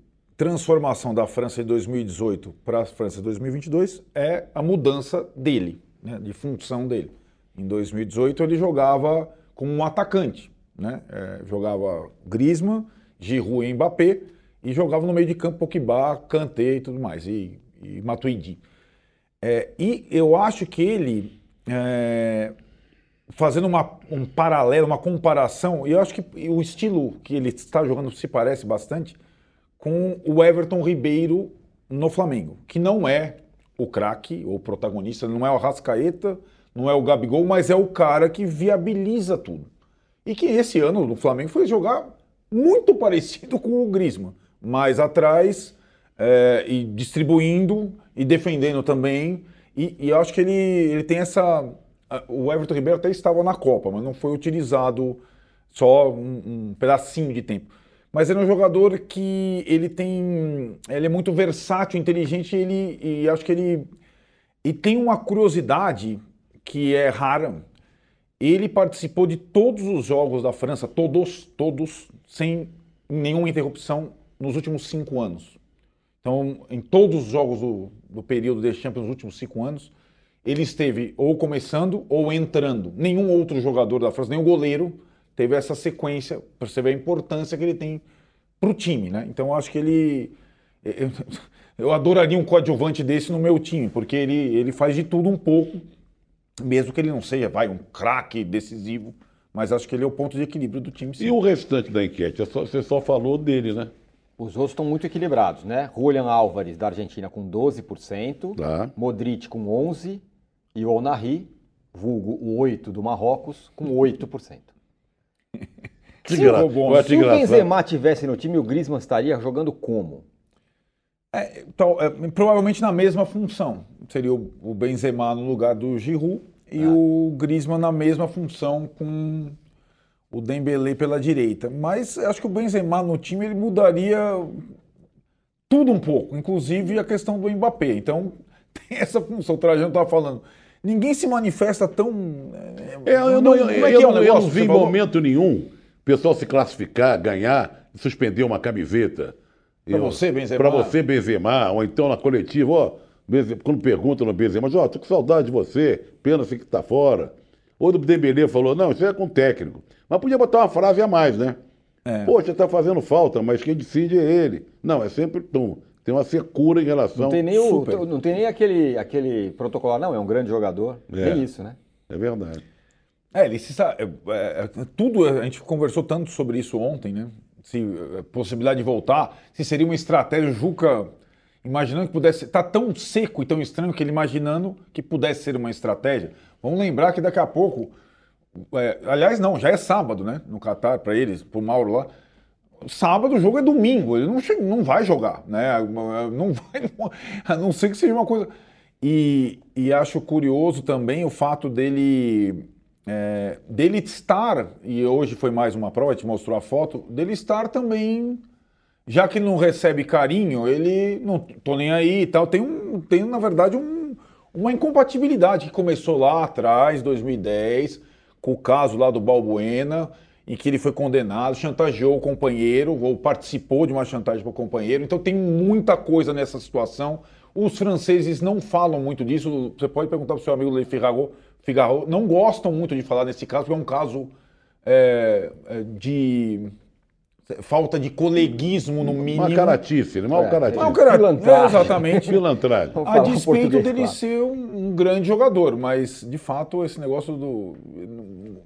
transformação da França em 2018 para a França em 2022 é a mudança dele, né, de função dele. Em 2018 ele jogava como um atacante, né? É, jogava Griezmann, Giroud e Mbappé e jogava no meio de campo Pogba, Kanté e tudo mais, e, e Matuidi. É, e eu acho que ele, é, fazendo uma, um paralelo, uma comparação, e eu acho que o estilo que ele está jogando se parece bastante com o Everton Ribeiro no Flamengo, que não é o craque ou protagonista, não é o Rascaeta, não é o Gabigol, mas é o cara que viabiliza tudo. E que esse ano no Flamengo foi jogar muito parecido com o Griezmann, mais atrás é, e distribuindo e defendendo também. E, e eu acho que ele, ele tem essa. O Everton Ribeiro até estava na Copa, mas não foi utilizado só um, um pedacinho de tempo. Mas ele é um jogador que ele tem. Ele é muito versátil, inteligente, ele, e acho que ele. E tem uma curiosidade que é rara, ele participou de todos os jogos da França, todos, todos, sem nenhuma interrupção nos últimos cinco anos. Então, em todos os jogos do, do período desse Champions, nos últimos cinco anos, ele esteve ou começando ou entrando. Nenhum outro jogador da França, nenhum goleiro, teve essa sequência, para você ver a importância que ele tem para o time. Né? Então, eu acho que ele. Eu, eu adoraria um coadjuvante desse no meu time, porque ele, ele faz de tudo um pouco, mesmo que ele não seja vai, um craque decisivo, mas acho que ele é o ponto de equilíbrio do time. Sim. E o restante da enquete? É Você só falou dele, né? Os outros estão muito equilibrados, né? Julian Álvares, da Argentina, com 12%, Tá. Modric com 11% e o Onari, vulgo o 8 do Marrocos, com 8%. Que Se o- bom, Se. Benzema tivesse no time, o Griezmann estaria jogando como? É, então, é, provavelmente na mesma função. Seria o, o Benzema no lugar do Giroud e o Griezmann na mesma função com o Dembélé pela direita. Mas acho que o Benzema no time ele mudaria tudo um pouco, inclusive a questão do Mbappé. Então, tem essa função. O Trajano estava falando. Ninguém se manifesta tão. É, eu não, eu, como eu é que é não- eu negócio não vi em momento nenhum o pessoal se classificar, ganhar, suspender uma camiseta. Eu- você, Benzema? Pra você, Benzema, ou então na coletiva, ó, Benze- quando perguntam no Benzema, ó, tô com saudade de você, pena assim que tá fora. Ou do Dembélé falou, não, isso é com o técnico. Mas podia botar uma frase a mais, né? É. Poxa, tá fazendo falta, mas quem decide é ele. Não, é sempre, tum, tem uma secura em relação... Não tem nem, o, não tem nem aquele, aquele protocolo, não, é um grande jogador. É. Nem isso, né? É verdade. É, ele se sa- é, é, é, tudo a gente conversou tanto sobre isso ontem, né? Se é, possibilidade de voltar, se seria uma estratégia, o Juca imaginando que pudesse, tá tão seco e tão estranho que ele imaginando que pudesse ser uma estratégia. Vamos lembrar que daqui a pouco, é, aliás não, já é sábado, né? No Catar para eles, pro Mauro lá. Sábado o jogo é domingo, ele não, che- não vai jogar, né? Não vai, a não ser que seja uma coisa. E, e acho curioso também o fato dele é, dele estar, e hoje foi mais uma prova, te mostrou a foto, dele estar também, já que não recebe carinho, ele não tô nem aí e tal, tem, um, tem na verdade um- uma incompatibilidade que começou lá atrás, 2010, com o caso lá do Balbuena, em que ele foi condenado, chantageou o companheiro, ou participou de uma chantagem para o companheiro, então tem muita coisa nessa situação. Os franceses não falam muito disso. Você pode perguntar para o seu amigo Le Figaro, Figaro, não gostam muito de falar nesse caso, porque é um caso é, é, de falta de coleguismo, no mínimo. Uma caratice, né? Uma É, caratice. Não, cara, Pilantragem. é, exatamente. Pilantragem. A despeito dele claro. ser um, um grande jogador, mas de fato esse negócio do.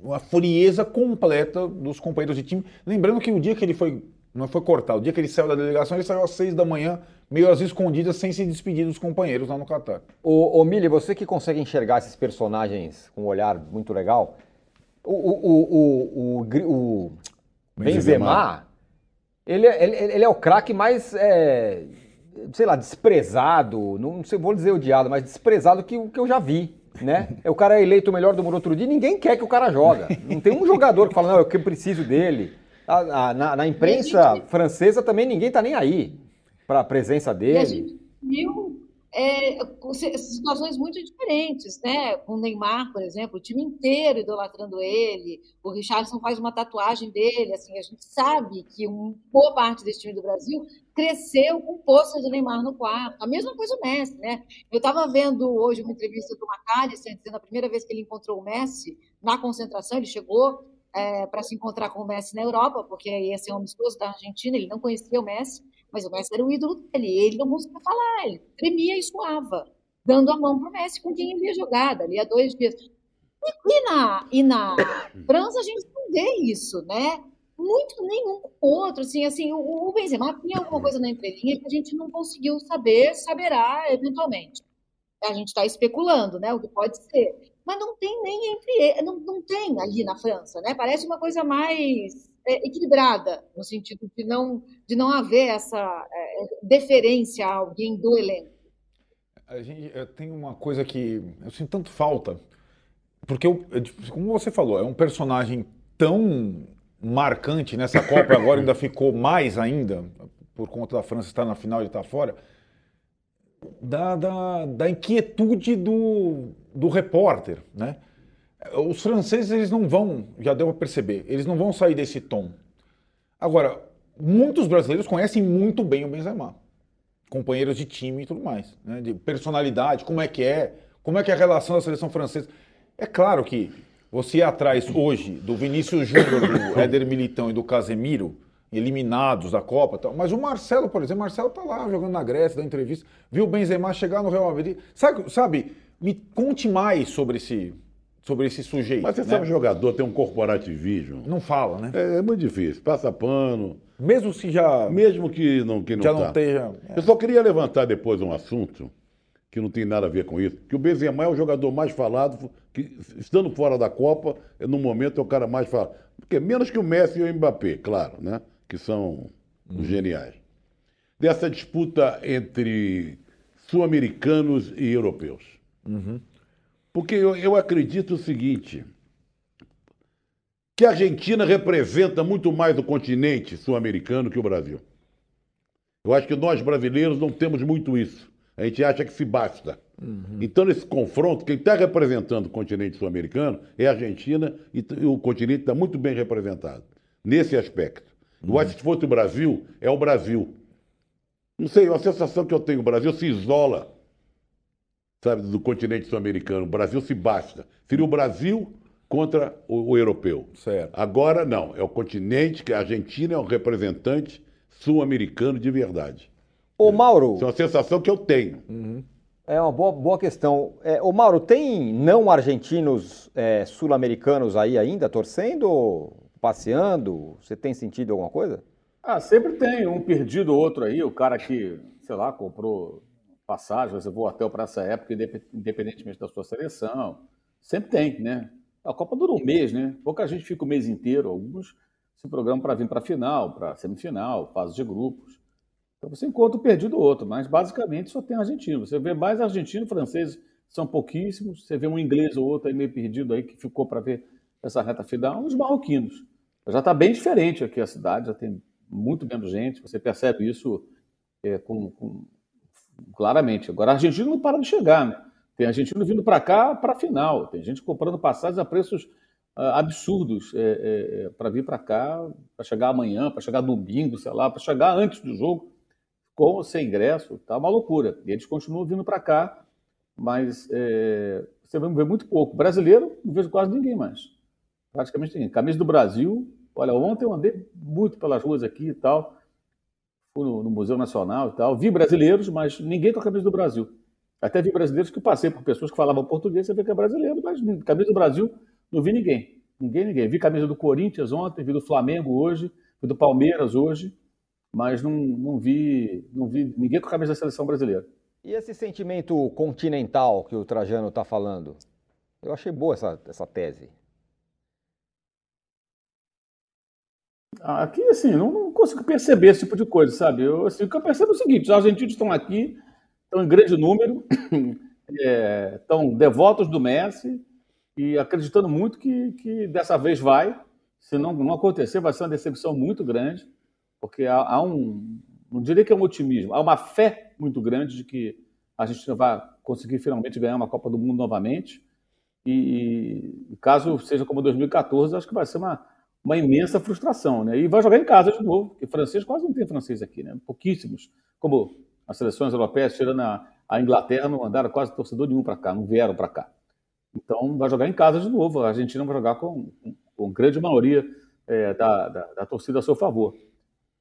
uma frieza completa dos companheiros de time. Lembrando que o dia que ele foi. Não foi cortado, o dia que ele saiu da delegação, ele saiu às seis da manhã, meio às escondidas, sem se despedir dos companheiros lá no Catar. Ô, ô Mili, você que consegue enxergar esses personagens com um olhar muito legal, o, o, o, o, o, o Benzema, ele, é- ele, ele é o craque mais, é, sei lá, desprezado, não sei, vou dizer odiado, mas desprezado que, o que eu já vi. Né? É o cara é eleito o melhor do mundo outro dia, ninguém quer que o cara joga. Não tem um jogador que fala, não, eu que preciso dele. A- a- na, na imprensa francesa também ninguém tá nem aí para a presença E a dele. gente viu é, situações muito diferentes, né? Com o Neymar, por exemplo, o time inteiro idolatrando ele. O Richarlison faz uma tatuagem dele. Assim, a gente sabe que um, boa parte desse time do Brasil cresceu com pôster do Neymar no quarto. A mesma coisa o Messi, né? Eu estava vendo hoje uma entrevista do McAllister dizendo a primeira vez que ele encontrou o Messi na concentração, ele chegou para se encontrar com o Messi na Europa, porque ia ser um amistoso da Argentina, ele não conhecia o Messi. Mas o Messi era o ídolo dele, ele não conseguia falar, ele tremia e suava, dando a mão para o Messi com quem ele ia jogar, dali a dois dias. E, e na, e na França a gente não vê isso, né? Muito nenhum outro, assim, assim, o, o Benzema tinha alguma coisa na entrelinha que a gente não conseguiu saber, saberá eventualmente. A gente está especulando, né? O que pode ser. Mas não tem nem entre não, não tem ali na França, né? Parece uma coisa mais é, equilibrada, no sentido de não, de não haver essa é, deferência a alguém do elenco. A gente, tenho uma coisa que eu sinto tanto falta, porque, eu, eu, como você falou, é um personagem tão marcante nessa Copa, agora ainda ficou mais ainda, por conta da França estar na final e estar fora, da, da, da inquietude do, do repórter, né? Os franceses, eles não vão, já deu para perceber, eles não vão sair desse tom. Agora, muitos brasileiros conhecem muito bem o Benzema. Companheiros de time e tudo mais. Né? De personalidade, como é que é, como é que é a relação da seleção francesa. É claro que você ir atrás hoje do Vinícius Júnior, do Éder Militão e do Casemiro, eliminados da Copa, tal. mas o Marcelo, por exemplo, Marcelo tá lá jogando na Grécia, dando entrevista, viu o Benzema chegar no Real Madrid. Sabe, sabe me conte mais sobre esse, sobre esse sujeito. Mas você né? sabe, jogador tem um corporativismo. Não fala, né? É, é muito difícil. Passa pano. Mesmo se já, Mesmo que não, que não já tá. não esteja. Eu só queria levantar depois um assunto que não tem nada a ver com isso, que o Benzema é o jogador mais falado, que estando fora da Copa, no momento é o cara mais falado. Porque menos que o Messi e o Mbappé, claro, né? Que são os geniais. Dessa disputa entre sul-americanos e europeus. Porque eu, eu acredito o seguinte, que a Argentina representa muito mais o continente sul-americano que o Brasil. Eu acho que nós brasileiros não temos muito isso. A gente acha que se basta. Então, nesse confronto, quem está representando o continente sul-americano é a Argentina e, o continente está muito bem representado nesse aspecto. Eu acho que se fosse o Brasil, é o Brasil. Não sei, a sensação que eu tenho, o Brasil se isola, sabe, do continente sul-americano. O Brasil se basta. Seria o Brasil contra o, o europeu. Certo. Agora não, é o continente, que a Argentina é um representante sul-americano de verdade. Ô, Mauro, Isso é uma sensação que eu tenho. é uma boa, boa questão. É, ô, Mauro, tem não argentinos é, sul-americanos aí ainda torcendo, passeando? Você tem sentido alguma coisa? Ah, sempre tem um perdido ou outro aí, o cara que, sei lá, comprou passagem, reservou hotel para essa época, indep- independentemente da sua seleção. Sempre tem, né? A Copa dura um mês, né? Pouca gente fica o mês inteiro, alguns se programam para vir para a final, para semifinal, fase de grupos. Então você encontra um perdido ou outro, mas basicamente só tem argentino. Você vê mais argentino, francês são pouquíssimos, você vê um inglês ou outro aí meio perdido aí que ficou para ver essa reta final, os marroquinos. Já está bem diferente aqui a cidade, já tem muito menos gente, você percebe isso é, com, com- claramente. Agora, a Argentina não para de chegar, né? Tem argentino vindo para cá para a final, tem gente comprando passagens a preços ah, absurdos para vir para cá, para chegar amanhã, para chegar domingo, sei lá, para chegar antes do jogo, com sem ingresso, tá uma loucura. E eles continuam vindo para cá, mas é, você vai ver muito pouco. Brasileiro, não vejo quase ninguém mais. Praticamente ninguém. Camisa do Brasil, olha, ontem eu andei muito pelas ruas aqui e tal, fui no, no Museu Nacional e tal, vi brasileiros, mas ninguém com a camisa do Brasil. Até vi brasileiros que passei por pessoas que falavam português, você vê que é brasileiro, mas camisa do Brasil não vi ninguém. Ninguém, ninguém. Vi camisa do Corinthians ontem, vi do Flamengo hoje, vi do Palmeiras hoje, mas não, não vi não vi ninguém com a camisa da seleção brasileira. E esse sentimento continental que o Trajano está falando? Eu achei boa essa, essa tese. Aqui, assim, não, não consigo perceber esse tipo de coisa, sabe? Eu, assim, o que eu percebo é o seguinte: os argentinos estão aqui, estão em grande número, é, estão devotos do Messi e acreditando muito que, que dessa vez vai. Se não, não acontecer, vai ser uma decepção muito grande, porque há, há um, não diria que é um otimismo, há uma fé muito grande de que a Argentina vai conseguir finalmente ganhar uma Copa do Mundo novamente. E, e caso seja como 2014, acho que vai ser uma, uma imensa frustração, né? E vai jogar em casa de novo, porque francês quase não tem francês aqui, né? Pouquíssimos. Como as seleções europeias, tirando a, a Inglaterra, não mandaram quase torcedor nenhum para cá, não vieram para cá. Então vai jogar em casa de novo. A Argentina vai jogar com, com, com grande maioria é, da, da, da torcida a seu favor.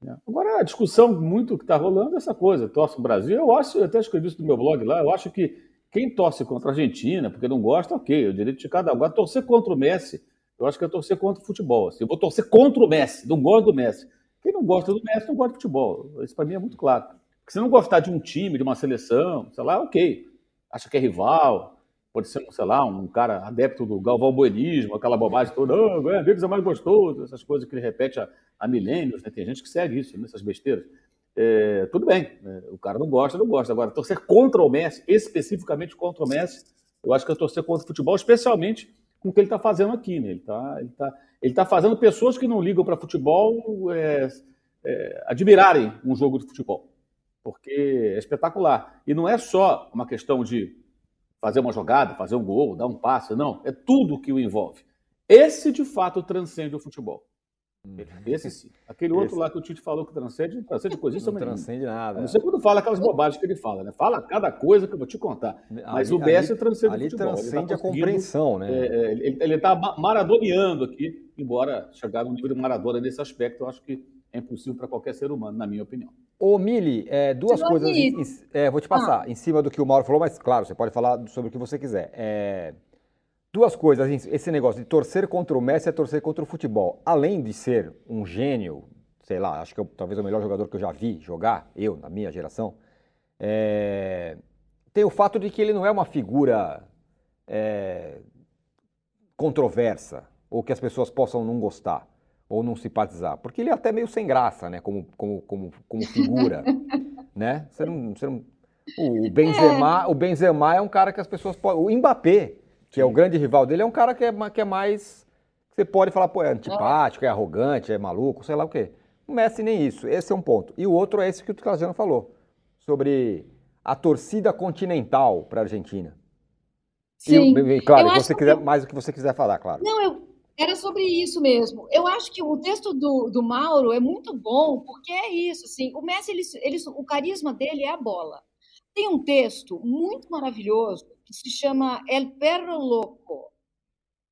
né? Agora, a discussão muito que está rolando é essa coisa, torce o Brasil. Eu acho, eu até escrevi isso no meu blog lá, eu acho que quem torce contra a Argentina, porque não gosta, ok, é o direito de cada um. Agora, torcer contra o Messi, eu acho que é torcer contra o futebol. Assim, eu vou torcer contra o Messi, não gosto do Messi. Quem não gosta do Messi não gosta de futebol. Isso para mim é muito claro. Porque se não gostar de um time, de uma seleção, sei lá, ok. Acha que é rival, pode ser, sei lá, um cara adepto do Galvão Buenismo, aquela bobagem toda, oh, ganha deles é mais gostoso, essas coisas que ele repete há, há milênios, né? Tem gente que segue isso, nessas besteiras. É, tudo bem, né? o cara não gosta, não gosta. Agora, torcer contra o Messi, especificamente contra o Messi, eu acho que é torcer contra o futebol, especialmente com o que ele está fazendo aqui. Né? Ele está ele tá, ele tá fazendo pessoas que não ligam para futebol é, é, admirarem um jogo de futebol, porque é espetacular. E não é só uma questão de fazer uma jogada, fazer um gol, dar um passe, não. É tudo que o envolve. Esse, de fato, transcende o futebol. Uhum. Esse sim. Aquele outro Esse... lá que o Tite falou que transcende, não transcende coisa Não transcende nada. não sei quando fala aquelas bobagens que ele fala, né? Fala cada coisa que eu vou te contar. Mas ali, o ali, transcende ali o futebol. transcende tá a compreensão, né? É, é, ele está maradoneando aqui, embora chegar no nível de Maradona nesse aspecto, eu acho que é impossível para qualquer ser humano, na minha opinião. Ô, Mili, é, duas coisas. Em, é, vou te passar ah. em cima do que o Mauro falou, mas claro, você pode falar sobre o que você quiser. É, Duas coisas, esse negócio de torcer contra o Messi é torcer contra o futebol. Além de ser um gênio, sei lá, acho que eu, talvez o melhor jogador que eu já vi jogar, eu, na minha geração, é... tem o fato de que ele não é uma figura é... controversa, ou que as pessoas possam não gostar, ou não simpatizar. Porque ele é até meio sem graça, né, como, como, como, como figura, né? Você não, você não... O Benzema, é. o Benzema é um cara que as pessoas podem... O Mbappé que é o grande rival dele, é um cara que é, que é mais. Você pode falar, pô, é antipático, é arrogante, é maluco, sei lá o quê. O Messi nem isso. Esse é um ponto. E o outro é esse que o Trajano falou, sobre a torcida continental para a Argentina. Sim. E, claro, você quiser, que... mais o que você quiser falar, claro. Não, eu, era sobre isso mesmo. Eu acho que o texto do, do Mauro é muito bom, porque é isso, assim, o Messi, ele, ele, o carisma dele é a bola. Tem um texto muito maravilhoso que se chama El Perro Loco,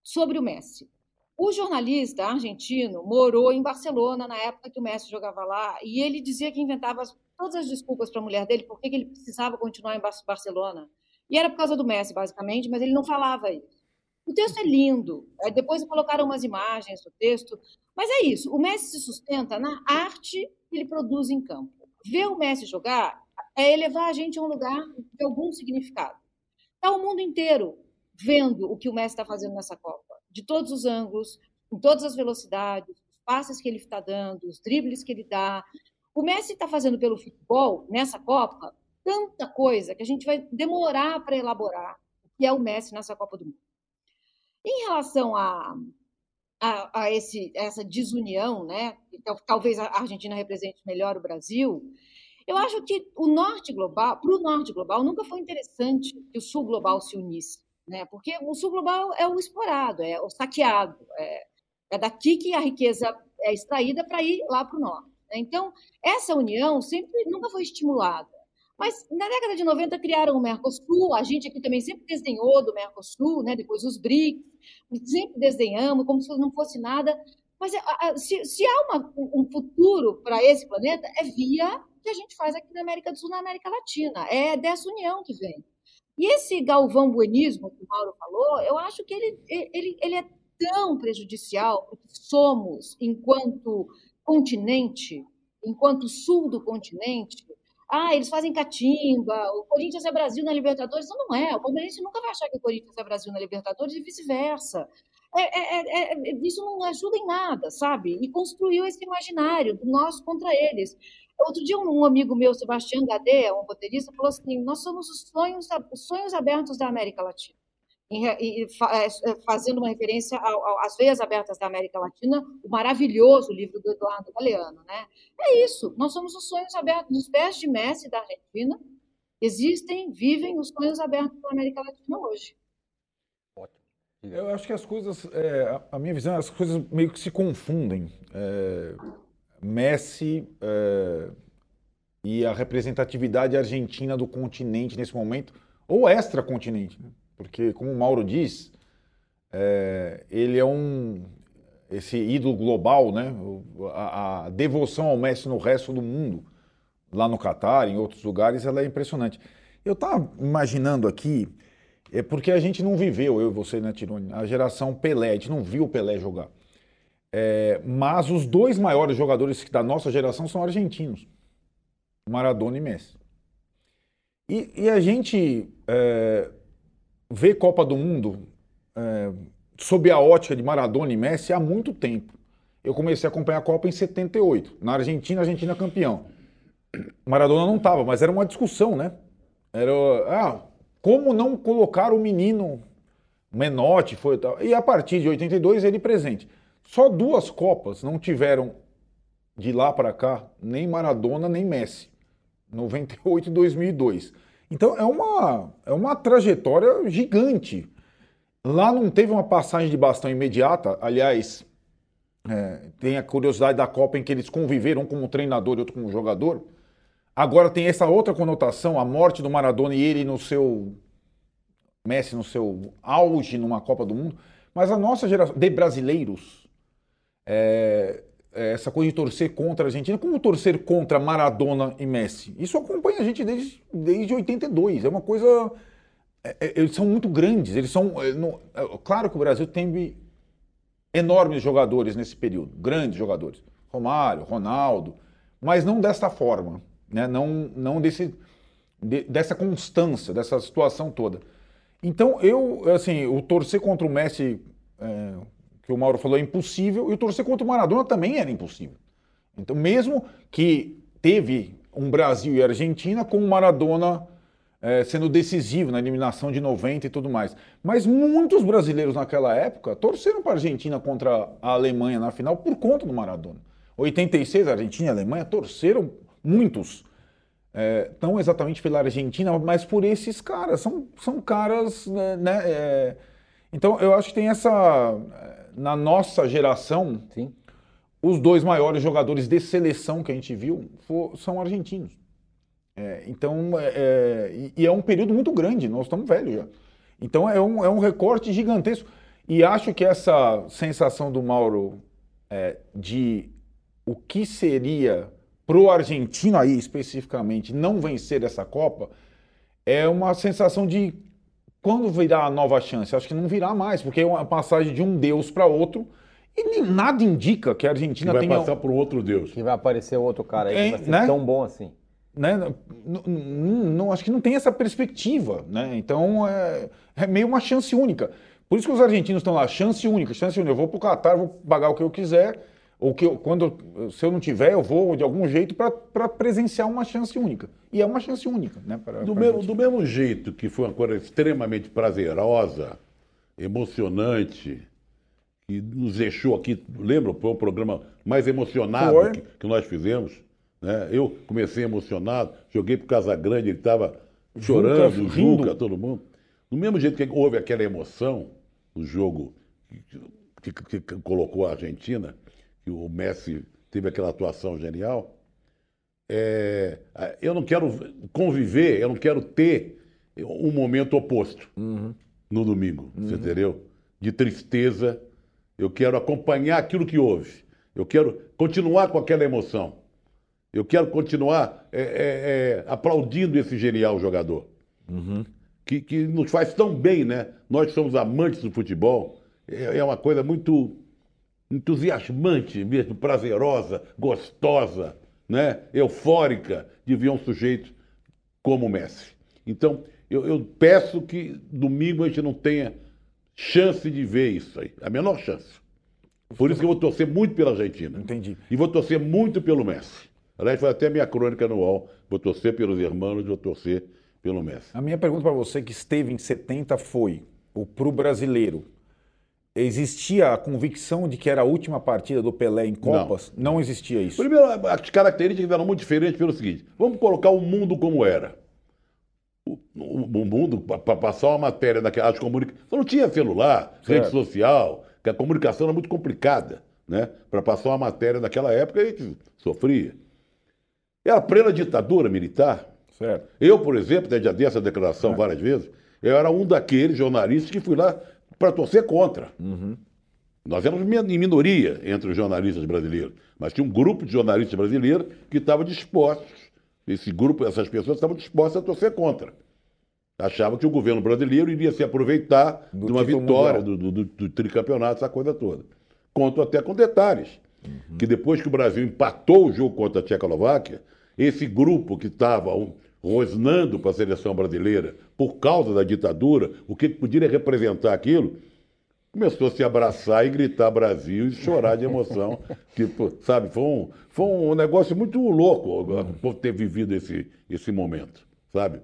sobre o Messi. O jornalista argentino morou em Barcelona na época que o Messi jogava lá e ele dizia que inventava todas as desculpas para a mulher dele porque ele precisava continuar em Barcelona. E era por causa do Messi, basicamente, mas ele não falava isso. O texto é lindo. Depois colocaram umas imagens do texto. Mas é isso. O Messi se sustenta na arte que ele produz em campo. Ver o Messi jogar é elevar a gente a um lugar de algum significado. Está o mundo inteiro vendo o que o Messi está fazendo nessa Copa, de todos os ângulos, em todas as velocidades, os passes que ele está dando, os dribles que ele dá. O Messi está fazendo pelo futebol, nessa Copa, tanta coisa que a gente vai demorar para elaborar o que é o Messi nessa Copa do Mundo. Em relação a, a, a esse, essa desunião, né? talvez a Argentina represente melhor o Brasil, eu acho que o norte global, para o norte global, nunca foi interessante que o sul global se unisse, né? Porque o sul global é o explorado, é o saqueado, é, é daqui que a riqueza é extraída para ir lá para o norte. Né? Então, essa união sempre nunca foi estimulada. Mas na década de 90 criaram o Mercosul, a gente aqui também sempre desdenhou do Mercosul, né? depois os BRICS, sempre desdenhamos, como se não fosse nada. Mas se, se há uma, um futuro para esse planeta, é via que a gente faz aqui na América do Sul, na América Latina. É dessa união que vem. E esse galvão buenismo que o Mauro falou, eu acho que ele, ele, ele é tão prejudicial porque somos, enquanto continente, enquanto sul do continente, ah, eles fazem catimba, o Corinthians é Brasil na Libertadores. Não, não é. O Palmeirense nunca vai achar que o Corinthians é Brasil na Libertadores e vice-versa. É, é, é, é isso não ajuda em nada, sabe? E construiu esse imaginário do nós contra eles. Outro dia, um amigo meu, Sebastião Gadea, um roteirista, falou assim: nós somos os sonhos, os sonhos abertos da América Latina. E, é, é, fazendo uma referência às veias abertas da América Latina, o maravilhoso livro do Eduardo Galeano. Né? É isso, nós somos os sonhos abertos, nos pés de Messi da Argentina, existem, vivem os sonhos abertos da América Latina hoje. Eu acho que as coisas, é, a minha visão, as coisas meio que se confundem. É, Messi é, e a representatividade argentina do continente nesse momento, ou extracontinente, né? porque, como o Mauro diz, é, ele é um esse ídolo global, né? A, a, devoção ao Messi no resto do mundo, lá no Catar, em outros lugares, ela é impressionante. Eu estava imaginando aqui, é porque a gente não viveu, eu e você, né, Tirone, a geração Pelé, a gente não viu o Pelé jogar. É, mas os dois maiores jogadores da nossa geração são argentinos: Maradona e Messi. E, e a gente é, vê Copa do Mundo é, sob a ótica de Maradona e Messi há muito tempo. Eu comecei a acompanhar a Copa em 78. Na Argentina, a Argentina campeão. Maradona não estava, mas era uma discussão, né? Era, ah, como não colocar o menino Menotti foi tal. E a partir de 82 ele presente. Só duas Copas não tiveram de lá para cá nem Maradona nem Messi. 98 e 2002. Então é uma, é uma trajetória gigante. Lá não teve uma passagem de bastão imediata, aliás, é, tem a curiosidade da Copa em que eles conviveram um como treinador e outro como jogador. Agora tem essa outra conotação, a morte do Maradona e ele no seu. Messi no seu auge numa Copa do Mundo. Mas a nossa geração de brasileiros, é, é essa coisa de torcer contra a Argentina, como torcer contra Maradona e Messi? Isso acompanha a gente desde, desde 82. É uma coisa. É, é, eles são muito grandes. Eles são. É, claro que o Brasil tem enormes jogadores nesse período, grandes jogadores. Romário, Ronaldo, mas não desta forma, né? não, não desse, de, dessa constância, dessa situação toda. Então, eu, assim, o torcer contra o Messi, é, que o Mauro falou, é impossível, e o torcer contra o Maradona também era impossível. Então, mesmo que teve um Brasil e Argentina com o Maradona é, sendo decisivo na eliminação de 90 e tudo mais. Mas muitos brasileiros naquela época torceram para a Argentina contra a Alemanha na final por conta do Maradona. 86, a Argentina e Alemanha torceram muitos. É, não exatamente pela Argentina, mas por esses caras. São, são caras. Né, né é... então eu acho que tem essa. Na nossa geração, Sim. os dois maiores jogadores de seleção que a gente viu for, são argentinos. É, então, é, é e é um período muito grande, nós estamos velhos já. Então é um, é um recorte gigantesco. E acho que essa sensação do Mauro é, de o que seria pro argentino aí especificamente não vencer essa Copa é uma sensação de quando virá a nova chance? Acho que não virá mais, porque é uma passagem de um Deus para outro. E nada indica que a Argentina que vai tenha. Vai passar para outro Deus. Que vai aparecer outro cara aí é, que vai ser né? tão bom assim né, não, não, acho que não tem essa perspectiva, né? Então é, é, meio uma chance única. Por isso que os argentinos estão lá, chance única, chance única. Eu vou para o Catar, vou pagar o que eu quiser, ou que eu, quando se eu não tiver, eu vou de algum jeito para presenciar uma chance única. E é uma chance única, né? Pra, do, mesmo, do mesmo jeito que foi uma coisa extremamente prazerosa, emocionante, que nos deixou aqui, lembra? Foi o programa mais emocionado que, que nós fizemos né? Eu comecei emocionado, joguei para Casa Grande, ele estava chorando, Juca, Juca, todo mundo. Do mesmo jeito que houve aquela emoção no jogo que, que, que, colocou a Argentina, que o Messi teve aquela atuação genial, é, eu não quero conviver, eu não quero ter um momento oposto uhum. no domingo, uhum. você entendeu? De tristeza. Eu quero acompanhar aquilo que houve. Eu quero continuar com aquela emoção. Eu quero continuar é, é, é, aplaudindo esse genial jogador. Uhum. Que, que nos faz tão bem, né? Nós que somos amantes do futebol. É, é uma coisa muito entusiasmante mesmo, prazerosa, gostosa, né? eufórica de ver um sujeito como o Messi. Então, eu, eu peço que domingo a gente não tenha chance de ver isso aí, a menor chance. Por isso que eu vou torcer muito pela Argentina. Entendi. E vou torcer muito pelo Messi. Aliás, foi até minha crônica UOL. Vou torcer pelos irmãos, vou torcer pelo Messi. A minha pergunta para você, que esteve em 70, foi: o brasileiro, existia a convicção de que era a última partida do Pelé em Copas? Não, Não existia isso. Primeiro, as características eram muito diferentes pelo seguinte: vamos colocar o mundo como era. O, o, mundo, para passar uma matéria daquela comunicações. Não tinha celular, certo. rede social, que a comunicação era muito complicada. Né? Para passar uma matéria daquela época, a gente sofria. Era plena ditadura militar. Certo. Eu, por exemplo, já dei essa declaração é. várias vezes, eu era um daqueles jornalistas que fui lá para torcer contra. Uhum. Nós éramos em minoria entre os jornalistas brasileiros, mas tinha um grupo de jornalistas brasileiros que estavam dispostos, esse grupo, essas pessoas estavam dispostas a torcer contra. Achavam que o governo brasileiro iria se aproveitar do de uma vitória, do, do, do, tricampeonato, essa coisa toda. Conto até com detalhes. Uhum. Que depois que o Brasil empatou o jogo contra a Tchecoslováquia, esse grupo que estava rosnando para a seleção brasileira por causa da ditadura, o que podia representar aquilo, começou a se abraçar e gritar Brasil e chorar de emoção. tipo, sabe, foi um, foi um negócio muito louco o povo ter vivido esse, esse momento, sabe?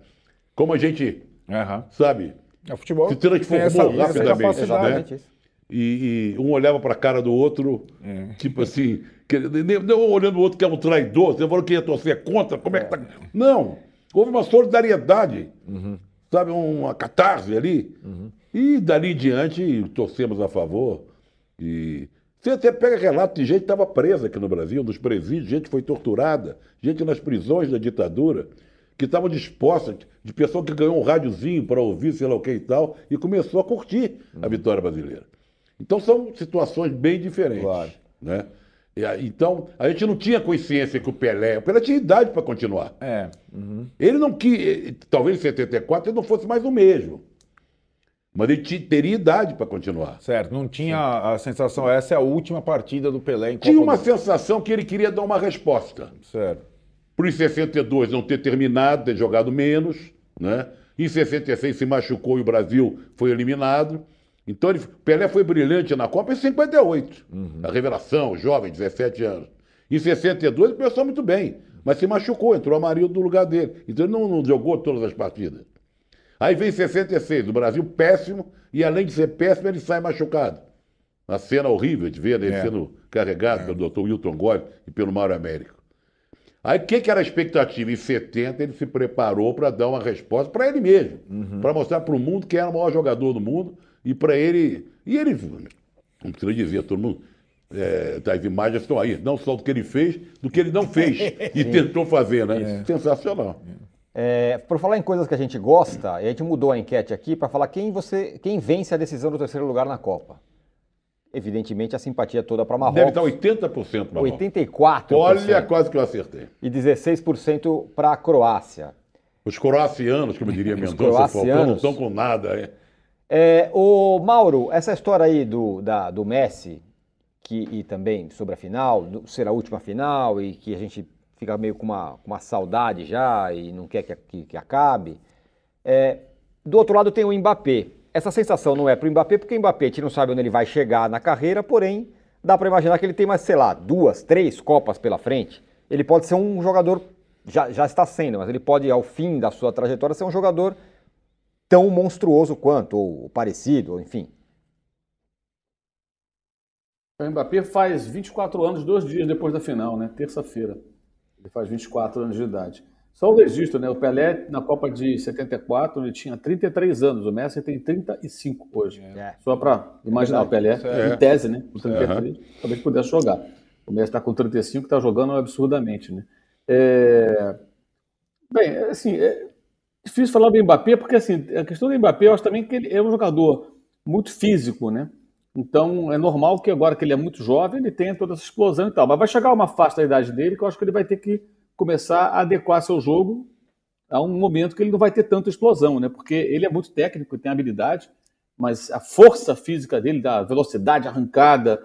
Como a gente, uhum. sabe, o futebol se transformou essa, rapidamente. Essa né? E, e, um olhava para a cara do outro, é. tipo assim, que, nem, nem olhando o outro que é um traidor, você falou que ia torcer contra, como é, é que tá. Não! Houve uma solidariedade, sabe, uma catarse ali. E dali em diante torcemos a favor. E você até pega relato de gente que estava presa aqui no Brasil, nos presídios, gente que foi torturada, gente nas prisões da ditadura, que estavam dispostas, de pessoa que ganhou um rádiozinho para ouvir, sei lá o que e tal, e começou a curtir a vitória brasileira. Então são situações bem diferentes. Claro. Né? Então, a gente não tinha consciência que o Pelé. O Pelé tinha idade para continuar. É. Ele não quis. Talvez em 74 ele não fosse mais o mesmo. Mas ele teria idade para continuar. Certo, não tinha a sensação, essa é a última partida do Pelé em Tinha Copa uma do- sensação que ele queria dar uma resposta. Certo. Por em 62 não ter terminado, ter jogado menos, né? Em 66 se machucou e o Brasil foi eliminado. Então ele, Pelé foi brilhante na Copa em 58. A revelação, jovem, 17 anos. Em 62 ele começou muito bem, mas se machucou, entrou Amarildo no lugar dele. Então ele não, não jogou todas as partidas. Aí vem 66, o Brasil péssimo, e além de ser péssimo, ele sai machucado. Uma cena horrível de ver ele É. sendo carregado pelo Dr. Wilton Gomes e pelo Mário Américo. Aí o que, que era a expectativa? Em 70 ele se preparou para dar uma resposta para ele mesmo, para mostrar para o mundo que era o maior jogador do mundo e para ele. E ele, não precisa dizer, todo mundo. é, as imagens estão aí, não só do que ele fez, do que ele não fez e tentou fazer, né? Sensacional. É, por falar em coisas que a gente gosta, a gente mudou a enquete aqui para falar quem você, quem vence a decisão do terceiro lugar na Copa. Evidentemente a simpatia toda para Marrocos. Deve estar 80% para 84% Olha, quase que eu acertei. e 16% para a Croácia. Os croacianos, como diria Mendonça, não estão com nada. É. O Mauro, essa história aí do, da- do Messi, que, e também sobre a final, do- ser a última final, e que a gente fica meio com uma, uma saudade já e não quer que, que- que acabe. É, do outro lado tem o Mbappé. Essa sensação não é para o Mbappé, porque o Mbappé a gente não sabe onde ele vai chegar na carreira, porém dá para imaginar que ele tem mais, sei lá, duas, três Copas pela frente. Ele pode ser um jogador, já, já está sendo, mas ele pode, ao fim da sua trajetória, ser um jogador tão monstruoso quanto, ou parecido, ou enfim. O Mbappé faz 24 anos, dois dias depois da final, né? Terça-feira. Ele faz 24 anos de idade. Só o registro, né? O Pelé, na Copa de 74, ele tinha 33 anos. O Messi tem 35 hoje. É. Só para imaginar, o Pelé, É. em tese, né? Com 33, talvez pudesse jogar. O Messi está com 35, está jogando absurdamente, né? É... Bem, assim, é difícil falar do Mbappé, porque assim, a questão do Mbappé, eu acho também que ele é um jogador muito físico, né? Então, é normal que agora que ele é muito jovem, ele tenha toda essa explosão e tal. Mas vai chegar uma faixa da idade dele que eu acho que ele vai ter que começar a adequar seu jogo a um momento que ele não vai ter tanta explosão, né? Porque ele é muito técnico, tem habilidade, mas a força física dele, da velocidade arrancada,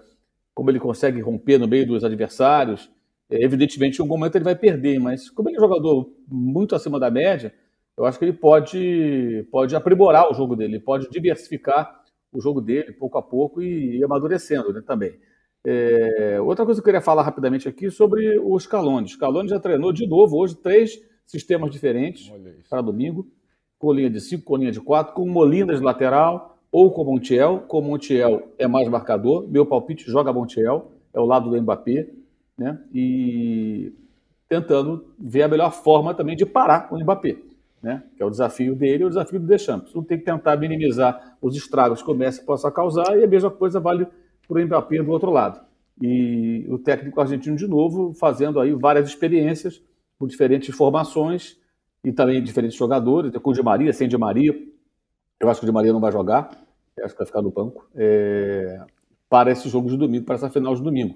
como ele consegue romper no meio dos adversários, é, evidentemente em algum momento ele vai perder, mas como ele é um jogador muito acima da média, eu acho que ele pode, pode aprimorar o jogo dele, ele pode diversificar o jogo dele pouco a pouco e ir amadurecendo né, também. É, outra coisa que eu queria falar rapidamente aqui sobre o Scaloni. O Scaloni já treinou de novo hoje três sistemas diferentes para domingo, com linha de 5, com linha de 4, com Molina de lateral ou com Montiel. Com Montiel é mais marcador. Meu palpite joga Montiel, é o lado do Mbappé, né? E tentando ver a melhor forma também de parar o Mbappé, né? Que é o desafio dele e o desafio do Deschamps. Um tem que tentar minimizar os estragos que o Messi possa causar e a mesma coisa vale para o Mbappé do outro lado. E o técnico argentino de novo fazendo aí várias experiências com diferentes formações e também diferentes jogadores, com o Di Maria, sem Di Maria. Eu acho que o Di Maria não vai jogar, eu acho que vai ficar no banco, é, para esse jogo de domingo, para essa final de domingo.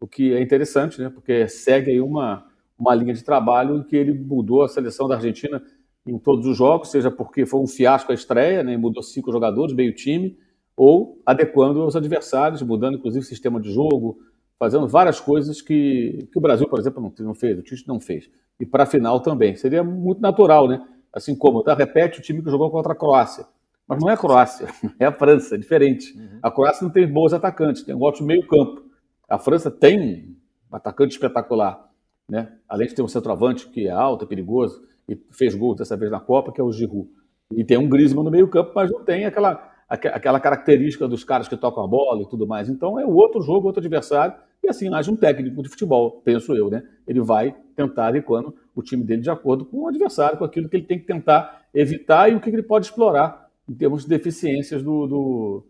O que é interessante, né? Porque segue aí uma, uma linha de trabalho em que ele mudou a seleção da Argentina em todos os jogos, seja porque foi um fiasco a estreia, né? Mudou cinco jogadores, meio time, ou adequando aos adversários, mudando inclusive o sistema de jogo, fazendo várias coisas que, que o Brasil, por exemplo, não, não fez, o Tite não fez. E para a final também. Seria muito natural, né? Assim como, tá? repete o time que jogou contra a Croácia. Mas não é a Croácia, é a França, é diferente. A Croácia não tem bons atacantes, tem um ótimo meio-campo. A França tem um atacante espetacular, né? Além de ter um centroavante que é alto, é perigoso, e fez gol dessa vez na Copa, que é o Giroud. E tem um Griezmann no meio-campo, mas não tem aquela, aque- aquela característica dos caras que tocam a bola e tudo mais. Então é outro jogo, outro adversário, e assim age um técnico de futebol, penso eu, né? Ele vai tentar adequando o time dele de acordo com o adversário, com aquilo que ele tem que tentar evitar e o que ele pode explorar em termos de deficiências do, do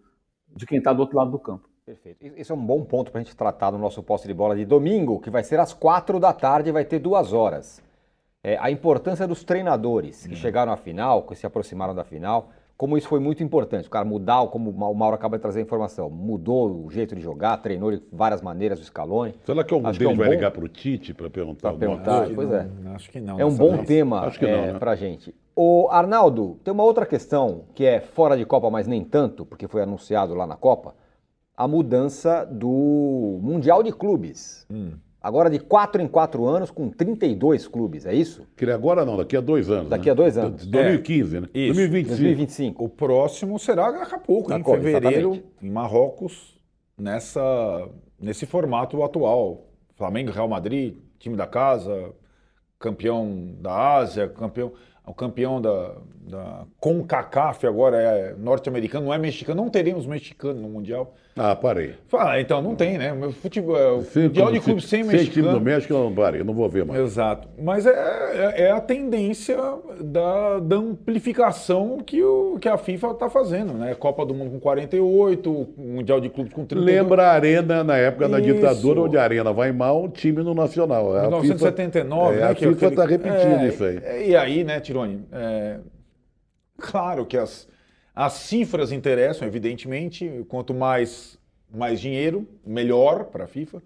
de quem está do outro lado do campo. Perfeito. Esse é um bom ponto para a gente tratar no nosso poste de bola de domingo, que vai ser às quatro da tarde e vai ter duas horas. É, a importância dos treinadores que hum. chegaram à final, que se aproximaram da final, como isso foi muito importante. O cara mudar, como o Mauro acaba de trazer a informação, mudou o jeito de jogar, treinou de várias maneiras o Scaloni. Será que algum acho deles é um vai bom... ligar para o Tite para perguntar? Para perguntar, coisa? pois é. Não, acho que não. É um bom vez. tema é, né? para a gente. O Arnaldo, tem uma outra questão que é fora de Copa, mas nem tanto, porque foi anunciado lá na Copa, a mudança do Mundial de Clubes. Hum. Agora de 4 em 4 anos, com 32 clubes, é isso? Que agora não, daqui a dois anos. Daqui né? a dois anos. 2015, é. né? Isso. 2025. 2025. O próximo será daqui a pouco, em fevereiro, exatamente. em Marrocos, nessa, nesse formato atual. Flamengo, Real Madrid, time da casa, campeão da Ásia, campeão o campeão da, da CONCACAF agora é norte-americano, não é mexicano, não teremos mexicano no Mundial. Ah, parei. Fala, então não tem, né? Futebol, é, Mundial de clube sem, sem mexicano. time do México, eu não parei, eu não vou ver mais. Exato. Mas é, é, é a tendência da, da amplificação que, o, que a FIFA está fazendo, né? Copa do Mundo com 48, Mundial de clubes com 32. Lembra a Arena na época da ditadura, onde a Arena vai mal, o time no Nacional. 1979, FIFA, é, né? A FIFA está aquele... repetindo isso aí. E aí, né, Tiro? É, claro que as, as cifras interessam, evidentemente. Quanto mais, mais dinheiro, melhor para a FIFA.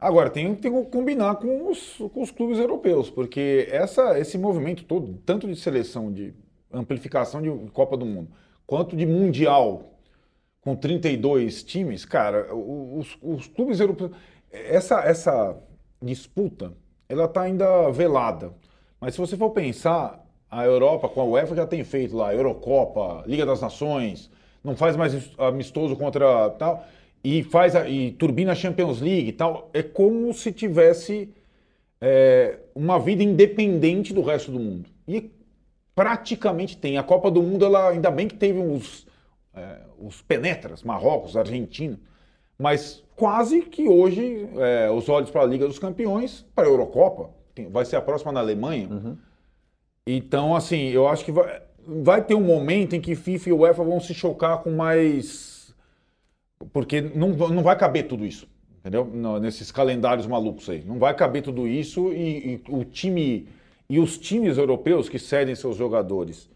Agora, tem, tem que combinar com os, com os clubes europeus, porque essa, esse movimento todo, tanto de seleção, de amplificação de Copa do Mundo, quanto de Mundial, com 32 times, cara, os, os clubes europeus. Essa, essa disputa, ela está ainda velada. Mas se você for pensar, a Europa, com a UEFA, já tem feito lá Eurocopa, Liga das Nações, não faz mais amistoso contra tal, e faz a, e turbina a Champions League e tal. É como se tivesse é, uma vida independente do resto do mundo. E praticamente tem. A Copa do Mundo, ela ainda bem que teve os, é, os penetras, Marrocos, Argentina, mas quase que hoje é, os olhos para a Liga dos Campeões, para a Eurocopa, vai ser a próxima na Alemanha. Uhum então, assim, eu acho que vai, vai ter um momento em que FIFA e UEFA vão se chocar com mais. Porque não, não vai caber tudo isso, entendeu? Nesses calendários malucos aí. Não vai caber tudo isso e, e o time. E os times europeus que cedem seus jogadores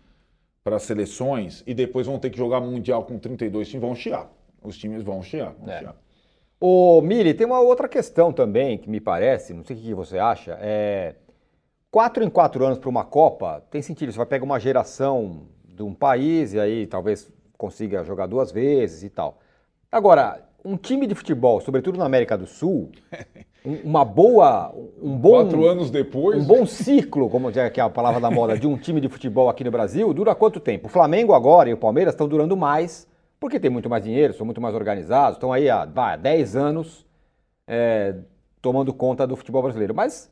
para seleções e depois vão ter que jogar Mundial com 32 times, vão chiar. Os times vão chiar. Vão é. chiar. Ô, Miri, tem uma outra questão também que me parece, não sei o que você acha, é Quatro em quatro anos para uma Copa tem sentido. Você vai pegar uma geração de um país e aí talvez consiga jogar duas vezes e tal. Agora, um time de futebol, sobretudo na América do Sul, uma boa, um bom quatro anos depois, um bom ciclo, como é que é a palavra da moda, de um time de futebol aqui no Brasil, dura quanto tempo? O Flamengo agora e o Palmeiras estão durando mais, porque tem muito mais dinheiro, são muito mais organizados, estão aí há vai, 10 anos é, tomando conta do futebol brasileiro. Mas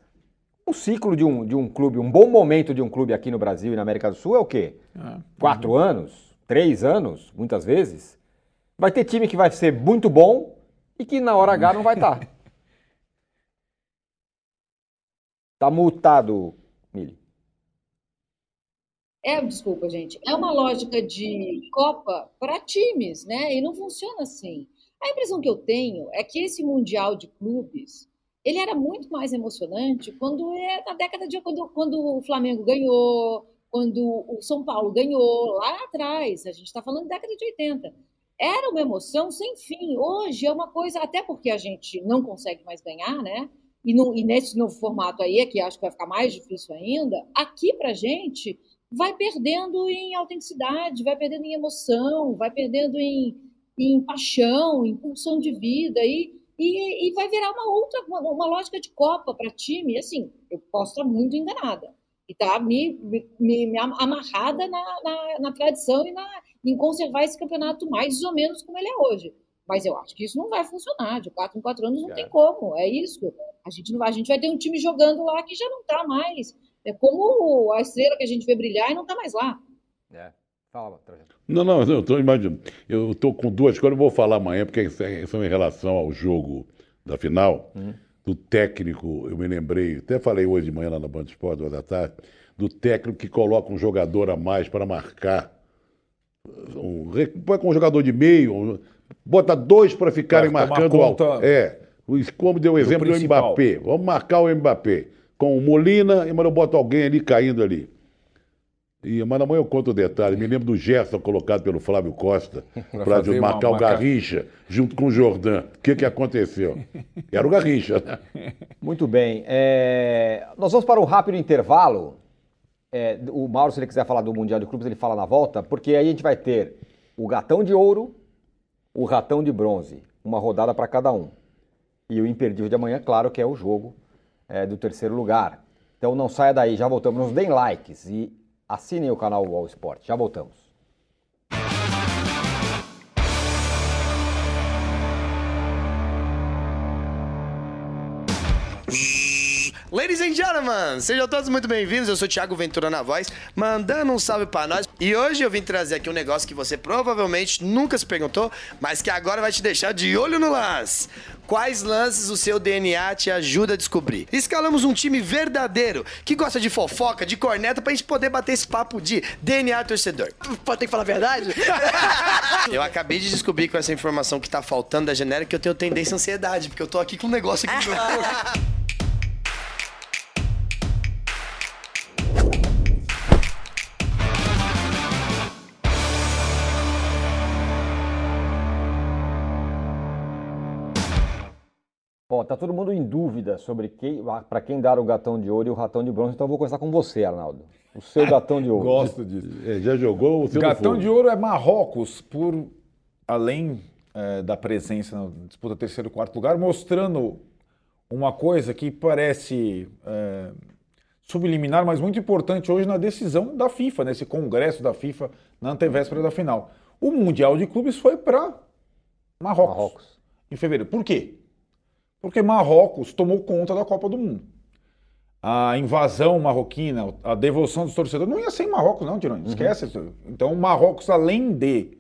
o ciclo de um, de um clube, um bom momento de um clube aqui no Brasil e na América do Sul é o quê? É. Quatro uhum. anos? Três anos? Muitas vezes? Vai ter time que vai ser muito bom e que na hora H não vai estar. Tá. tá multado, Mili. É, desculpa, gente. É uma lógica de Copa para times, né? E não funciona assim. A impressão que eu tenho é que esse Mundial de Clubes ele era muito mais emocionante quando é na década de quando, quando o Flamengo ganhou, quando o São Paulo ganhou, lá atrás, a gente está falando década de 80. Era uma emoção sem fim. Hoje é uma coisa, até porque a gente não consegue mais ganhar, né? E, no, e nesse novo formato aí, que acho que vai ficar mais difícil ainda, aqui pra gente vai perdendo em autenticidade, vai perdendo em emoção, vai perdendo em, em paixão, em pulsão de vida. E e, e vai virar uma outra, uma, uma lógica de Copa para time. Assim, eu posso estar muito enganada. E tá me, me, me amarrada na, na, na, tradição e na, em conservar esse campeonato mais ou menos como ele é hoje. Mas eu acho que isso não vai funcionar. De quatro em quatro anos não é. tem como. É isso. A gente, não, a gente vai ter um time jogando lá que já não está mais. É como a estrela que a gente vê brilhar e não está mais lá. É. Fala, Trajano. Não, não, eu estou imaginando. Eu estou com duas coisas, eu vou falar amanhã, porque são em relação ao jogo da final. Uhum. do técnico, eu me lembrei, até falei hoje de manhã lá na Band Esporte, duas da tarde, do técnico que coloca um jogador a mais para marcar. Um, põe com um jogador de meio, um- bota dois para ficarem Pra marcando conta É, como deu o exemplo do, principal. Mbappé. Vamos marcar o Mbappé. Com o Molina, e mas eu boto alguém ali caindo ali. E, mas amanhã eu conto o detalhe. Me lembro do Gerson colocado pelo Flávio Costa para fazer uma- marcar o Garrincha junto com o Jordan. O que, que aconteceu? Era o Garrincha? Muito bem. é, Nós vamos para um rápido intervalo. É, o Mauro, se ele quiser falar do Mundial de Clubes, ele fala na volta, porque aí a gente vai ter o gatão de ouro, o ratão de bronze. Uma rodada para cada um. E o imperdível de amanhã, claro, que é o jogo é, do terceiro lugar. Então não saia daí, já voltamos. Nos deem likes e assinem o canal Wall Sport. Já voltamos. Ladies and gentlemen, sejam todos muito bem-vindos. Eu sou o Thiago Ventura na voz, mandando um salve pra nós. E hoje eu vim trazer aqui um negócio que você provavelmente nunca se perguntou, mas que agora vai te deixar de olho no lance. Quais lances o seu DNA te ajuda a descobrir? Escalamos um time verdadeiro que gosta de fofoca, de corneta, pra gente poder bater esse papo de DNA torcedor. Pode ter que falar a verdade? eu acabei de descobrir com essa informação que tá faltando da genérica que eu tenho tendência à ansiedade, porque eu tô aqui com um negócio aqui no meu corpo. Bom, tá todo mundo em dúvida sobre quem, para quem dar o gatão de ouro e o ratão de bronze, então eu vou começar com você, Arnaldo. O seu gatão de ouro. Gosto disso. É, já jogou o seu Gatão de ouro é Marrocos, por além eh, da presença na disputa terceiro e quarto lugar, mostrando uma coisa que parece eh, subliminar, mas muito importante hoje na decisão da FIFA, nesse congresso da FIFA na antevéspera da final. O Mundial de Clubes foi para Marrocos, Marrocos. em fevereiro. Por quê? Porque Marrocos tomou conta da Copa do Mundo. A invasão marroquina, a devoção dos torcedores, não ia ser em Marrocos, não, Tironi. Esquece isso. Então, Marrocos, além de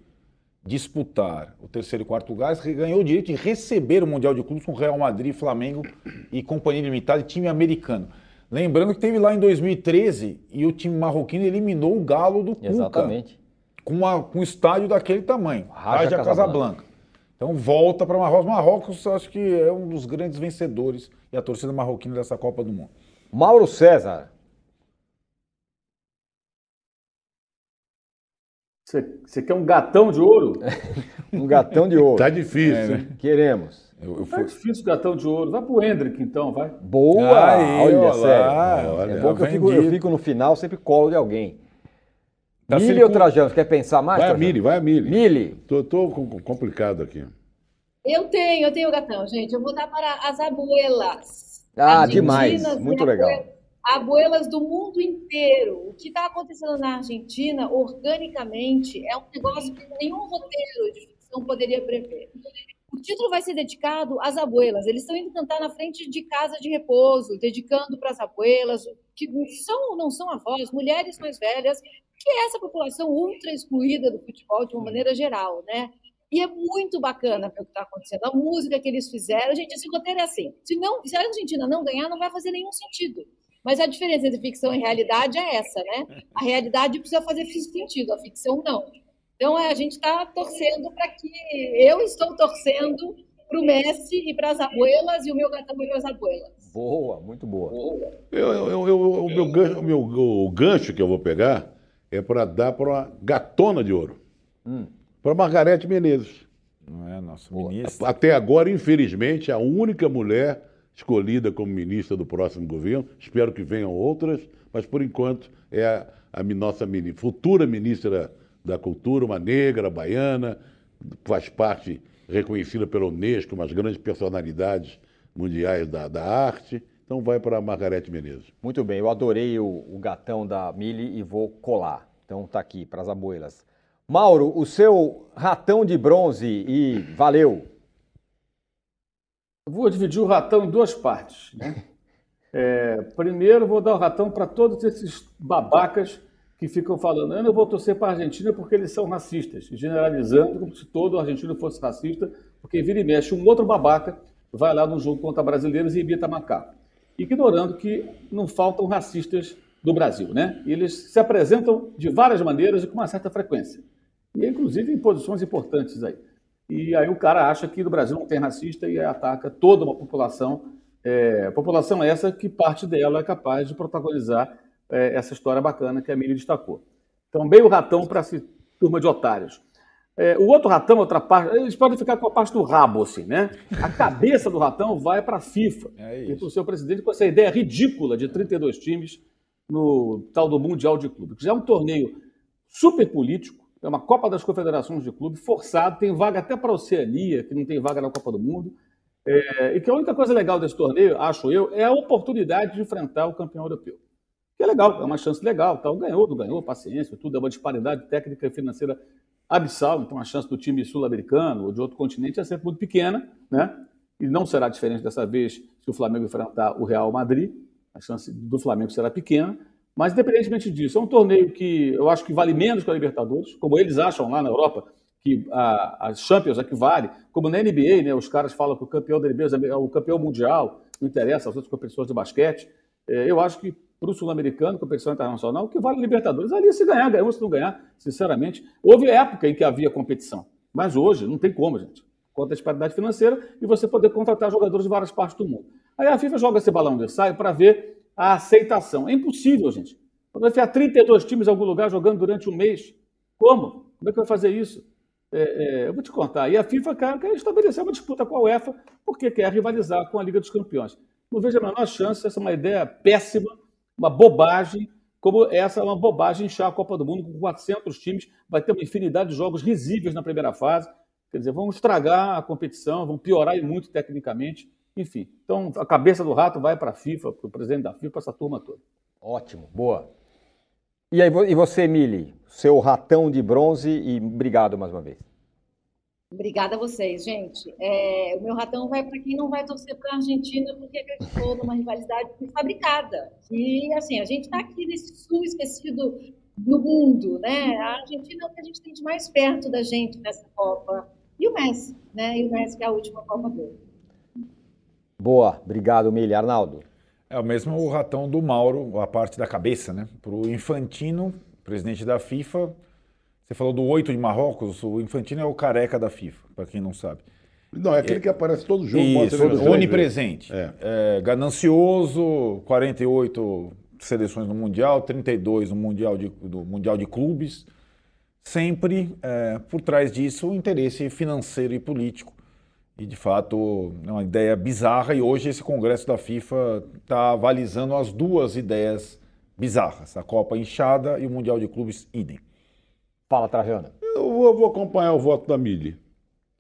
disputar o terceiro e quarto lugar, ganhou o direito de receber o Mundial de Clubes com Real Madrid, Flamengo e Companhia Limitada e time americano. Lembrando que teve lá em 2013 e o time marroquino eliminou o Galo do Cuca Exatamente. com, uma- com um estádio daquele tamanho, Raja Raja, Casablanca. Casablanca. Então volta para Marrocos. Marrocos acho que é um dos grandes vencedores e a torcida marroquina dessa Copa do Mundo. Mauro César. Você, quer um gatão de ouro? Um gatão de ouro. Tá difícil, É, né? Queremos. Eu, eu Tá fui... difícil gatão de ouro. Vai pro Hendrick, então, vai. Boa! Aí, olha, olha sério. lá, olha, é bom que eu fico, eu fico no final, sempre colo de alguém. Tá Mili circul- ou Trajano? Você quer pensar mais? Vai a Trajano? Mili, vai a Mili. Mili. Tô, tô com- com- complicado aqui. Eu tenho, eu tenho o gatão, gente. Eu vou dar para as abuelas. Ah, demais. Muito legal. abue- Abuelas do mundo inteiro. O que está acontecendo na Argentina, organicamente, é um negócio que nenhum roteiro de ficção poderia prever. O título vai ser dedicado às abuelas. Eles estão indo cantar na frente de casa de repouso, dedicando para as abuelas, que são, não são avós, mulheres mais velhas, que é essa população ultra excluída do futebol de uma maneira geral, né? E é muito bacana ver o que está acontecendo. A música que eles fizeram. Gente, esse roteiro é assim. Se, não, se a Argentina não ganhar, não vai fazer nenhum sentido. Mas a diferença entre ficção e realidade é essa, né? A realidade precisa fazer sentido, a ficção não. Então a gente está torcendo para que. Eu estou torcendo para o Messi e para as abuelas, e o meu gatão é para as abuelas. Boa, muito boa. Eu, eu- eu- o, meu gancho, o, meu, o gancho que eu vou pegar é para dar para uma gatona de ouro. Para Margarete Menezes. Não é, nosso ministro. Até agora, infelizmente, a única mulher escolhida como ministra do próximo governo. Espero que venham outras, mas por enquanto é a, a nossa mini- futura ministra da Cultura, uma negra, baiana, faz parte reconhecida pela Unesco, umas grandes personalidades mundiais da, da arte. Então vai para a Margarete Menezes. Muito bem, eu adorei o, o gatão da Mili e vou colar. Então tá aqui, para as abuelas. Mauro, o seu ratão de bronze e valeu. Eu vou dividir o ratão em duas partes. Né? É, primeiro, vou dar o ratão para todos esses babacas que ficam falando, eu não vou torcer para a Argentina porque eles são racistas, generalizando como se todo argentino fosse racista, porque vira e mexe um outro babaca vai lá no jogo contra brasileiros e imita macaco. Ignorando que não faltam racistas do Brasil, né? Eles se apresentam de várias maneiras e com uma certa frequência. E inclusive em posições importantes aí. E aí o cara acha que no Brasil não tem racista e ataca toda uma população. É, população essa que parte dela é capaz de protagonizar é, essa história bacana que a Miri destacou. Então, meio ratão para essa turma de otários. É, o outro ratão, outra parte, eles podem ficar com a parte do rabo, assim, né? A cabeça do ratão vai para a FIFA é e para o seu presidente com essa ideia ridícula de 32 times no tal do Mundial de Clube, que já é um torneio super político, é uma Copa das Confederações de Clube, forçado, tem vaga até para a Oceania, que não tem vaga na Copa do Mundo. É, e que a única coisa legal desse torneio, acho eu, é a oportunidade de enfrentar o campeão europeu. Que é legal, é uma chance legal. Tal. Ganhou, não ganhou, paciência, tudo é uma disparidade técnica e financeira abissal. Então a chance do time sul-americano ou de outro continente é sempre muito pequena, né? E não será diferente dessa vez se o Flamengo enfrentar o Real Madrid a chance do Flamengo será pequena. Mas, independentemente disso, é um torneio que eu acho que vale menos que a Libertadores, como eles acham lá na Europa, que a, a Champions é que vale. Como na NBA, né, os caras falam que o campeão da NBA é o campeão mundial, não interessa as outras competições de basquete. É, eu acho que para o sul-americano, competição internacional, que vale Libertadores, ali se ganhar, ganhou, se não ganhar, sinceramente. Houve época em que havia competição, mas hoje não tem como, gente. Conta a disparidade financeira e você poder contratar jogadores de várias partes do mundo. Aí a FIFA joga esse balão de ensaio para ver a aceitação. É impossível, gente. Quando vai enfiar 32 times em algum lugar jogando durante um mês, como? Como é que vai fazer isso? É, é, eu vou te contar. E a FIFA quer, quer estabelecer uma disputa com a UEFA porque quer rivalizar com a Liga dos Campeões. Não vejo a menor chance, essa é uma ideia péssima, uma bobagem, como essa é uma bobagem inchar a Copa do Mundo com 400 times, vai ter uma infinidade de jogos risíveis na primeira fase. Quer dizer, vão estragar a competição, vão piorar muito tecnicamente. Enfim, então a cabeça do rato vai para a FIFA, para o presidente da FIFA, para essa turma toda. Ótimo, boa. E, aí, e você, Mili, seu ratão de bronze e obrigado mais uma vez. Obrigada a vocês, gente. É, o meu ratão vai para quem não vai torcer para a Argentina porque acreditou numa rivalidade fabricada. E assim, a gente está aqui nesse sul esquecido no mundo, né? A Argentina é o que a gente tem de mais perto da gente nessa Copa. E o Messi, né? E o Messi que é a última Copa dele. Boa, obrigado, Milha. Arnaldo. É o mesmo o ratão do Mauro, a parte da cabeça, né? Para o Infantino, presidente da FIFA. Você falou do oito de Marrocos, o Infantino é o careca da FIFA, para quem não sabe. Não, é aquele é, que aparece todo jogo. Isso, onipresente. É. É, ganancioso, 48 seleções no Mundial, 32 no Mundial de, do mundial de Clubes. Sempre é, por trás disso o interesse financeiro e político e, de fato, é uma ideia bizarra. E hoje esse congresso da FIFA está avalizando as duas ideias bizarras: a Copa inchada e o Mundial de Clubes idem. Fala, Trajano. Eu vou, vou acompanhar o voto da Mili,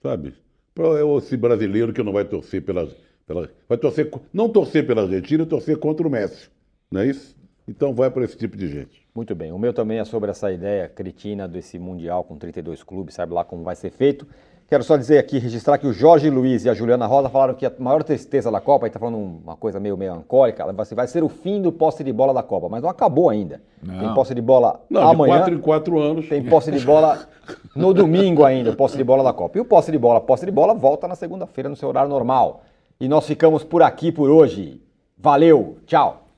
sabe? Para esse brasileiro que não vai torcer pela, pela. Vai torcer. Não torcer pela Argentina, torcer contra o Messi. Não é isso? Então vai para esse tipo de gente. Muito bem. O meu também é sobre essa ideia cretina desse Mundial com 32 clubes, sabe lá como vai ser feito. Quero só dizer aqui, registrar que o Jorge Luiz e a Juliana Rosa falaram que a maior tristeza da Copa, aí tá falando uma coisa meio melancólica, vai ser o fim do posse de bola da Copa, mas não acabou ainda. Não. Tem posse de bola não, amanhã. De quatro em quatro anos. Tem posse de bola no domingo ainda, posse de bola da Copa. E o posse de bola, posse de bola, volta na segunda-feira no seu horário normal. E nós ficamos por aqui por hoje. Valeu, tchau.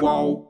whoa.